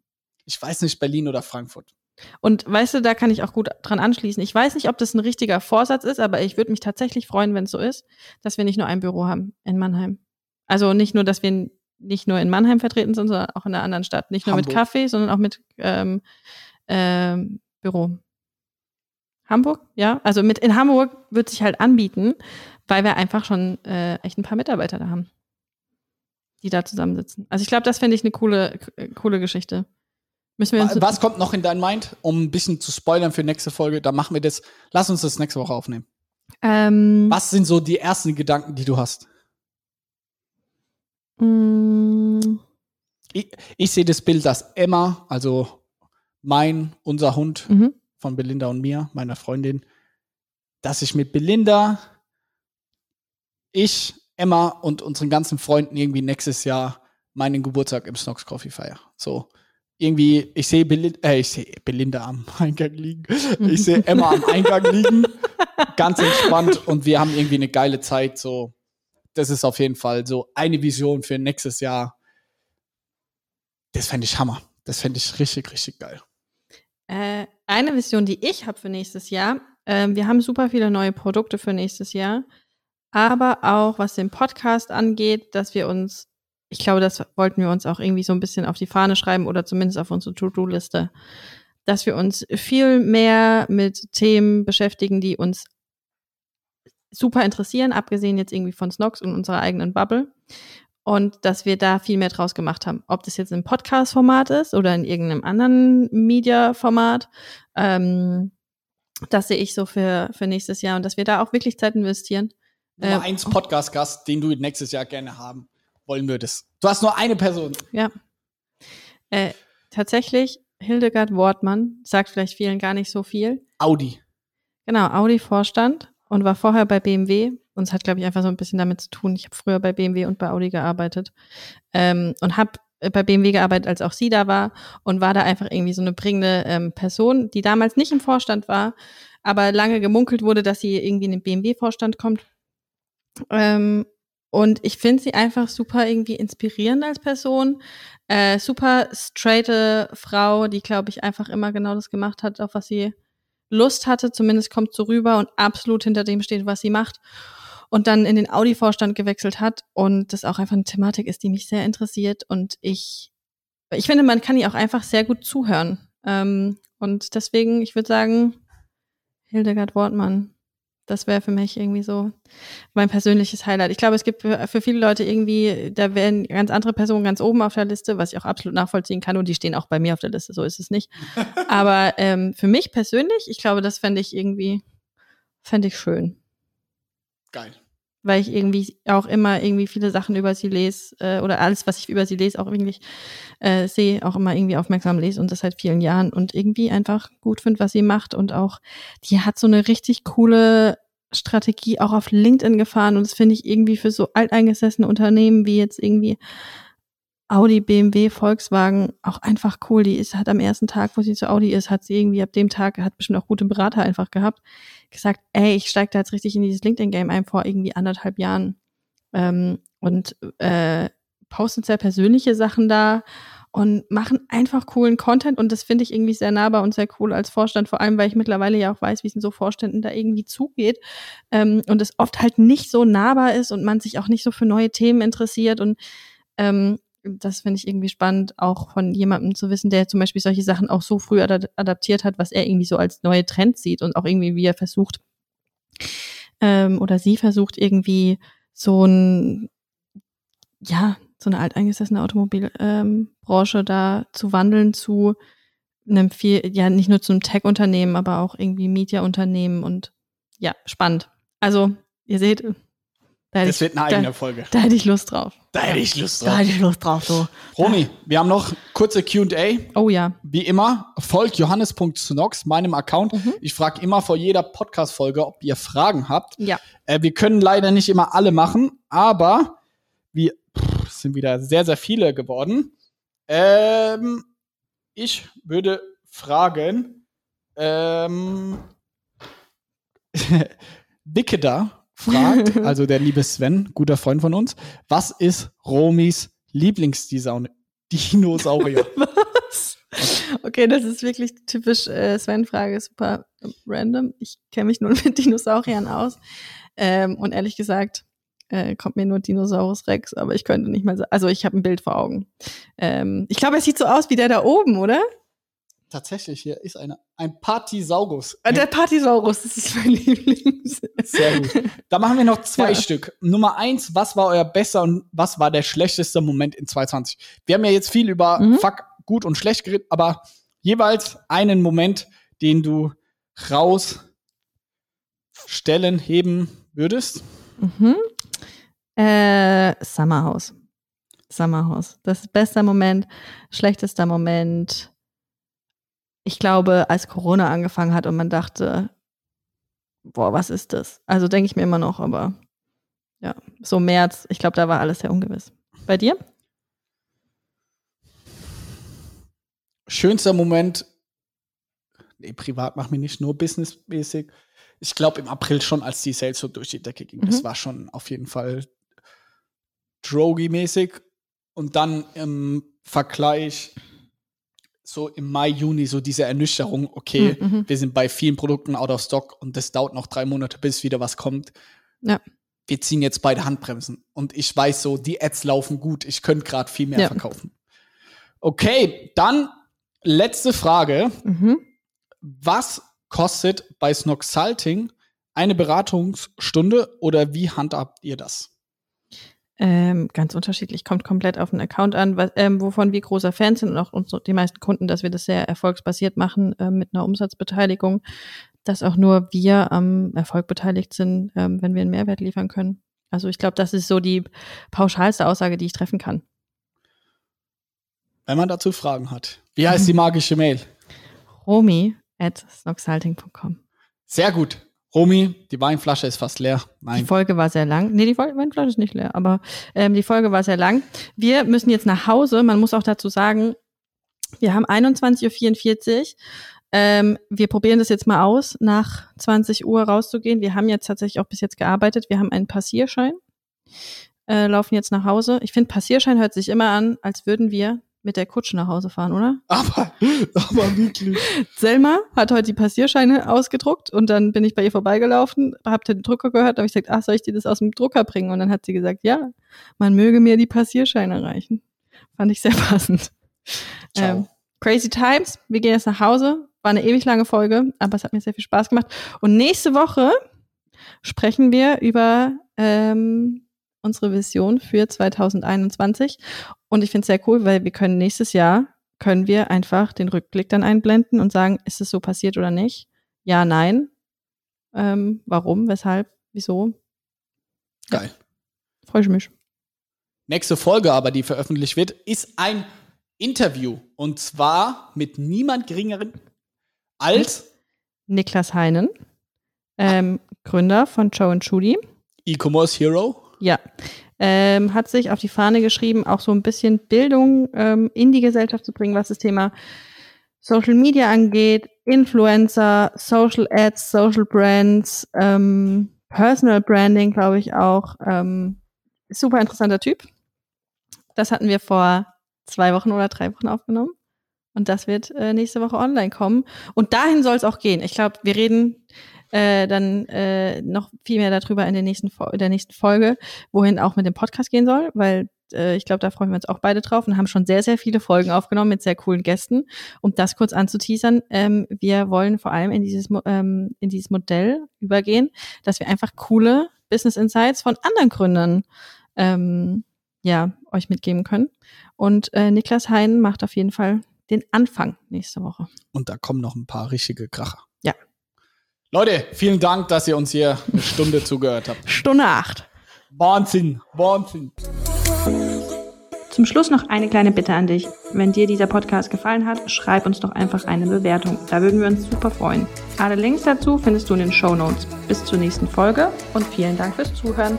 Ich weiß nicht, Berlin oder Frankfurt. Und weißt du, da kann ich auch gut dran anschließen. Ich weiß nicht, ob das ein richtiger Vorsatz ist, aber ich würde mich tatsächlich freuen, wenn es so ist, dass wir nicht nur ein Büro haben in Mannheim. Also nicht nur, dass wir nicht nur in Mannheim vertreten sind, sondern auch in einer anderen Stadt. Nicht nur mit Hamburg. Kaffee, sondern auch mit ähm, ähm, Büro. Hamburg, ja. Also mit in Hamburg wird sich halt anbieten, weil wir einfach schon äh, echt ein paar Mitarbeiter da haben, die da zusammensitzen. Also ich glaube, das fände ich eine coole, äh, coole Geschichte. Was kommt noch in dein Mind, um ein bisschen zu spoilern für nächste Folge? Da machen wir das. Lass uns das nächste Woche aufnehmen. ähm, Was sind so die ersten Gedanken, die du hast? Mm, Ich, ich sehe das Bild, dass Emma, also mein, unser Hund Mhm. von Belinda und mir, meiner Freundin, dass ich mit Belinda, ich, Emma und unseren ganzen Freunden irgendwie nächstes Jahr meinen Geburtstag im Snox Coffee feier. So. Irgendwie, ich sehe Belinda, äh, ich sehe Belinda am Eingang liegen. Ich sehe Emma am Eingang liegen. Ganz entspannt und wir haben irgendwie eine geile Zeit. So, das ist auf jeden Fall so eine Vision für nächstes Jahr. Das fände ich Hammer. Das fände ich richtig, richtig geil. Äh, eine Vision, die ich habe für nächstes Jahr, äh, wir haben super viele neue Produkte für nächstes Jahr, aber auch was den Podcast angeht, dass wir uns ich glaube, das wollten wir uns auch irgendwie so ein bisschen auf die Fahne schreiben oder zumindest auf unsere To-Do-Liste, dass wir uns viel mehr mit Themen beschäftigen, die uns super interessieren, abgesehen jetzt irgendwie von Snox und unserer eigenen Bubble. Und dass wir da viel mehr draus gemacht haben. Ob das jetzt im Podcast-Format ist oder in irgendeinem anderen Media-Format. Ähm, das sehe ich so für, für nächstes Jahr und dass wir da auch wirklich Zeit investieren. Nummer äh, eins Podcast-Gast, den du nächstes Jahr gerne haben wollen würdest. Du hast nur eine Person. Ja. Äh, tatsächlich, Hildegard Wortmann sagt vielleicht vielen gar nicht so viel. Audi. Genau, Audi-Vorstand und war vorher bei BMW. Und es hat, glaube ich, einfach so ein bisschen damit zu tun. Ich habe früher bei BMW und bei Audi gearbeitet ähm, und habe bei BMW gearbeitet, als auch sie da war und war da einfach irgendwie so eine bringende ähm, Person, die damals nicht im Vorstand war, aber lange gemunkelt wurde, dass sie irgendwie in den BMW-Vorstand kommt. Ähm, und ich finde sie einfach super irgendwie inspirierend als Person. Äh, super straighte Frau, die, glaube ich, einfach immer genau das gemacht hat, auf was sie Lust hatte. Zumindest kommt so rüber und absolut hinter dem steht, was sie macht. Und dann in den Audi-Vorstand gewechselt hat. Und das auch einfach eine Thematik ist, die mich sehr interessiert. Und ich, ich finde, man kann ihr auch einfach sehr gut zuhören. Ähm, und deswegen, ich würde sagen, Hildegard Wortmann das wäre für mich irgendwie so mein persönliches Highlight. Ich glaube, es gibt für, für, viele Leute irgendwie, da werden ganz andere Personen ganz oben auf der Liste, was ich auch absolut nachvollziehen kann und die stehen auch bei mir auf der Liste, so ist es nicht. Aber ähm, für mich persönlich, ich glaube, das fände ich irgendwie, fände ich schön. Geil. Weil ich irgendwie auch immer irgendwie viele Sachen über sie lese äh, oder alles, was ich über sie lese, auch irgendwie äh, sehe, auch immer irgendwie aufmerksam lese und das seit vielen Jahren und irgendwie einfach gut finde, was sie macht und auch, die hat so eine richtig coole Strategie auch auf LinkedIn gefahren und das finde ich irgendwie für so alteingesessene Unternehmen wie jetzt irgendwie Audi, BMW, Volkswagen auch einfach cool. Die ist, hat am ersten Tag, wo sie zu Audi ist, hat sie irgendwie ab dem Tag, hat bestimmt auch gute Berater einfach gehabt, gesagt, ey, ich steige da jetzt richtig in dieses LinkedIn-Game ein vor irgendwie anderthalb Jahren. Ähm, und äh, postet sehr persönliche Sachen da und machen einfach coolen Content und das finde ich irgendwie sehr nahbar und sehr cool als Vorstand, vor allem weil ich mittlerweile ja auch weiß, wie es in so Vorständen da irgendwie zugeht ähm, und es oft halt nicht so nahbar ist und man sich auch nicht so für neue Themen interessiert und ähm, das finde ich irgendwie spannend, auch von jemandem zu wissen, der zum Beispiel solche Sachen auch so früh ad adaptiert hat, was er irgendwie so als neue Trends sieht und auch irgendwie, wie er versucht ähm, oder sie versucht irgendwie so ein ja so eine alteingesessene Automobilbranche ähm, da zu wandeln zu einem viel, ja, nicht nur zum Tech-Unternehmen, aber auch irgendwie Media-Unternehmen und ja, spannend. Also, ihr seht, da das ich, wird eine eigene da, Folge. Da hätte ich Lust drauf. Da hätte ich Lust drauf. Da hätte ich Lust drauf, so. Romy, wir haben noch kurze Q&A. Oh ja. Wie immer, folgt johannes.snox, meinem Account. Mhm. Ich frage immer vor jeder Podcast-Folge, ob ihr Fragen habt. Ja. Äh, wir können leider nicht immer alle machen, aber sind wieder sehr, sehr viele geworden. Ähm, ich würde fragen, ähm, Wickeder fragt, also der liebe Sven, guter Freund von uns, was ist Romis Lieblingsdinosaurier? was? Okay, das ist wirklich typisch äh, Sven-Frage, super random. Ich kenne mich nur mit Dinosauriern aus. Ähm, und ehrlich gesagt, äh, kommt mir nur Dinosaurus Rex, aber ich könnte nicht mal sagen. Also ich habe ein Bild vor Augen. Ähm, ich glaube, er sieht so aus wie der da oben, oder? Tatsächlich, hier ist eine, ein Partisaurus. Äh, der Partisaurus, das ist mein Lieblings. Sehr gut. Da machen wir noch zwei ja. Stück. Nummer eins, was war euer besser und was war der schlechteste Moment in 2020? Wir haben ja jetzt viel über mhm. Fuck, gut und schlecht geredet, aber jeweils einen Moment, den du rausstellen, heben würdest. Mhm. Äh, Summerhouse. Summerhouse. Das ist bester Moment, schlechtester Moment. Ich glaube, als Corona angefangen hat und man dachte, boah, was ist das? Also denke ich mir immer noch, aber Ja, so März. Ich glaube, da war alles sehr ungewiss. Bei dir? Schönster Moment, nee, privat mach mich nicht nur businessmäßig. Ich glaube im April schon, als die Sales so durch die Decke ging. Das Mhm. war schon auf jeden Fall drogy-mäßig. Und dann im Vergleich so im Mai, Juni so diese Ernüchterung, okay, Mhm, mhm. wir sind bei vielen Produkten out of stock und das dauert noch drei Monate, bis wieder was kommt. Ja. Wir ziehen jetzt beide Handbremsen. Und ich weiß so, die Ads laufen gut. Ich könnte gerade viel mehr Ja. verkaufen. Okay, dann letzte Frage. Mhm. Was kostet bei Snoxalting eine Beratungsstunde oder wie handhabt ihr das? Ähm, ganz unterschiedlich, kommt komplett auf den Account an, was, ähm, wovon wir großer Fan sind und auch unsere, die meisten Kunden, dass wir das sehr erfolgsbasiert machen ähm, mit einer Umsatzbeteiligung, dass auch nur wir am Erfolg beteiligt sind, ähm, wenn wir einen Mehrwert liefern können. Also ich glaube, das ist so die pauschalste Aussage, die ich treffen kann. Wenn man dazu Fragen hat. Wie heißt die magische Mail? Romy at snoxalting.com. Sehr gut. Romy, die Weinflasche ist fast leer. Die Nein. Folge war sehr lang. Nee, die Fleisch ist nicht leer, aber ähm, die Folge war sehr lang. Wir müssen jetzt nach Hause. Man muss auch dazu sagen, wir haben 21.44 Uhr. Ähm, wir probieren das jetzt mal aus, nach 20 Uhr rauszugehen. Wir haben jetzt tatsächlich auch bis jetzt gearbeitet. Wir haben einen Passierschein, äh, laufen jetzt nach Hause. Ich finde, Passierschein hört sich immer an, als würden wir mit der Kutsche nach Hause fahren, oder? Aber, aber wirklich. Selma hat heute die Passierscheine ausgedruckt und dann bin ich bei ihr vorbeigelaufen, hab den Drucker gehört, habe ich gesagt, ach, soll ich dir das aus dem Drucker bringen? Und dann hat sie gesagt, ja, man möge mir die Passierscheine reichen. Fand ich sehr passend. Ähm, Crazy Times, wir gehen jetzt nach Hause. War eine ewig lange Folge, aber es hat mir sehr viel Spaß gemacht. Und nächste Woche sprechen wir über ähm, unsere Vision für 2021. Und ich finde es sehr cool, weil wir können nächstes Jahr, können wir einfach den Rückblick dann einblenden und sagen, ist es so passiert oder nicht? Ja, nein. Ähm, warum, weshalb, wieso? Geil. Freue ich mich. Nächste Folge aber, die veröffentlicht wird, ist ein Interview. Und zwar mit niemand geringeren als Niklas Heinen, ähm, Gründer von Joe and Judy. E-Commerce Hero. Ja. Ähm, hat sich auf die Fahne geschrieben, auch so ein bisschen Bildung ähm, in die Gesellschaft zu bringen, was das Thema Social Media angeht, Influencer, Social Ads, Social Brands, ähm, Personal Branding, glaube ich auch. Ähm, super interessanter Typ. Das hatten wir vor zwei Wochen oder drei Wochen aufgenommen. Und das wird äh, nächste Woche online kommen. Und dahin soll es auch gehen. Ich glaube, wir reden äh, dann äh, noch viel mehr darüber in der nächsten, in der nächsten Folge, wohin auch mit dem Podcast gehen soll, weil äh, ich glaube, da freuen wir uns auch beide drauf und haben schon sehr, sehr viele Folgen aufgenommen mit sehr coolen Gästen. Um das kurz anzuteasern, ähm, wir wollen vor allem in dieses, ähm, in dieses Modell übergehen, dass wir einfach coole Business Insights von anderen Gründern ähm, ja, euch mitgeben können. Und äh, Niklas Hein macht auf jeden Fall den Anfang nächste Woche. Und da kommen noch ein paar richtige Kracher. Leute, vielen Dank, dass ihr uns hier eine Stunde zugehört habt. Stunde acht. Wahnsinn, Wahnsinn. Zum Schluss noch eine kleine Bitte an dich. Wenn dir dieser Podcast gefallen hat, schreib uns doch einfach eine Bewertung. Da würden wir uns super freuen. Alle Links dazu findest du in den Show Notes. Bis zur nächsten Folge und vielen Dank fürs Zuhören.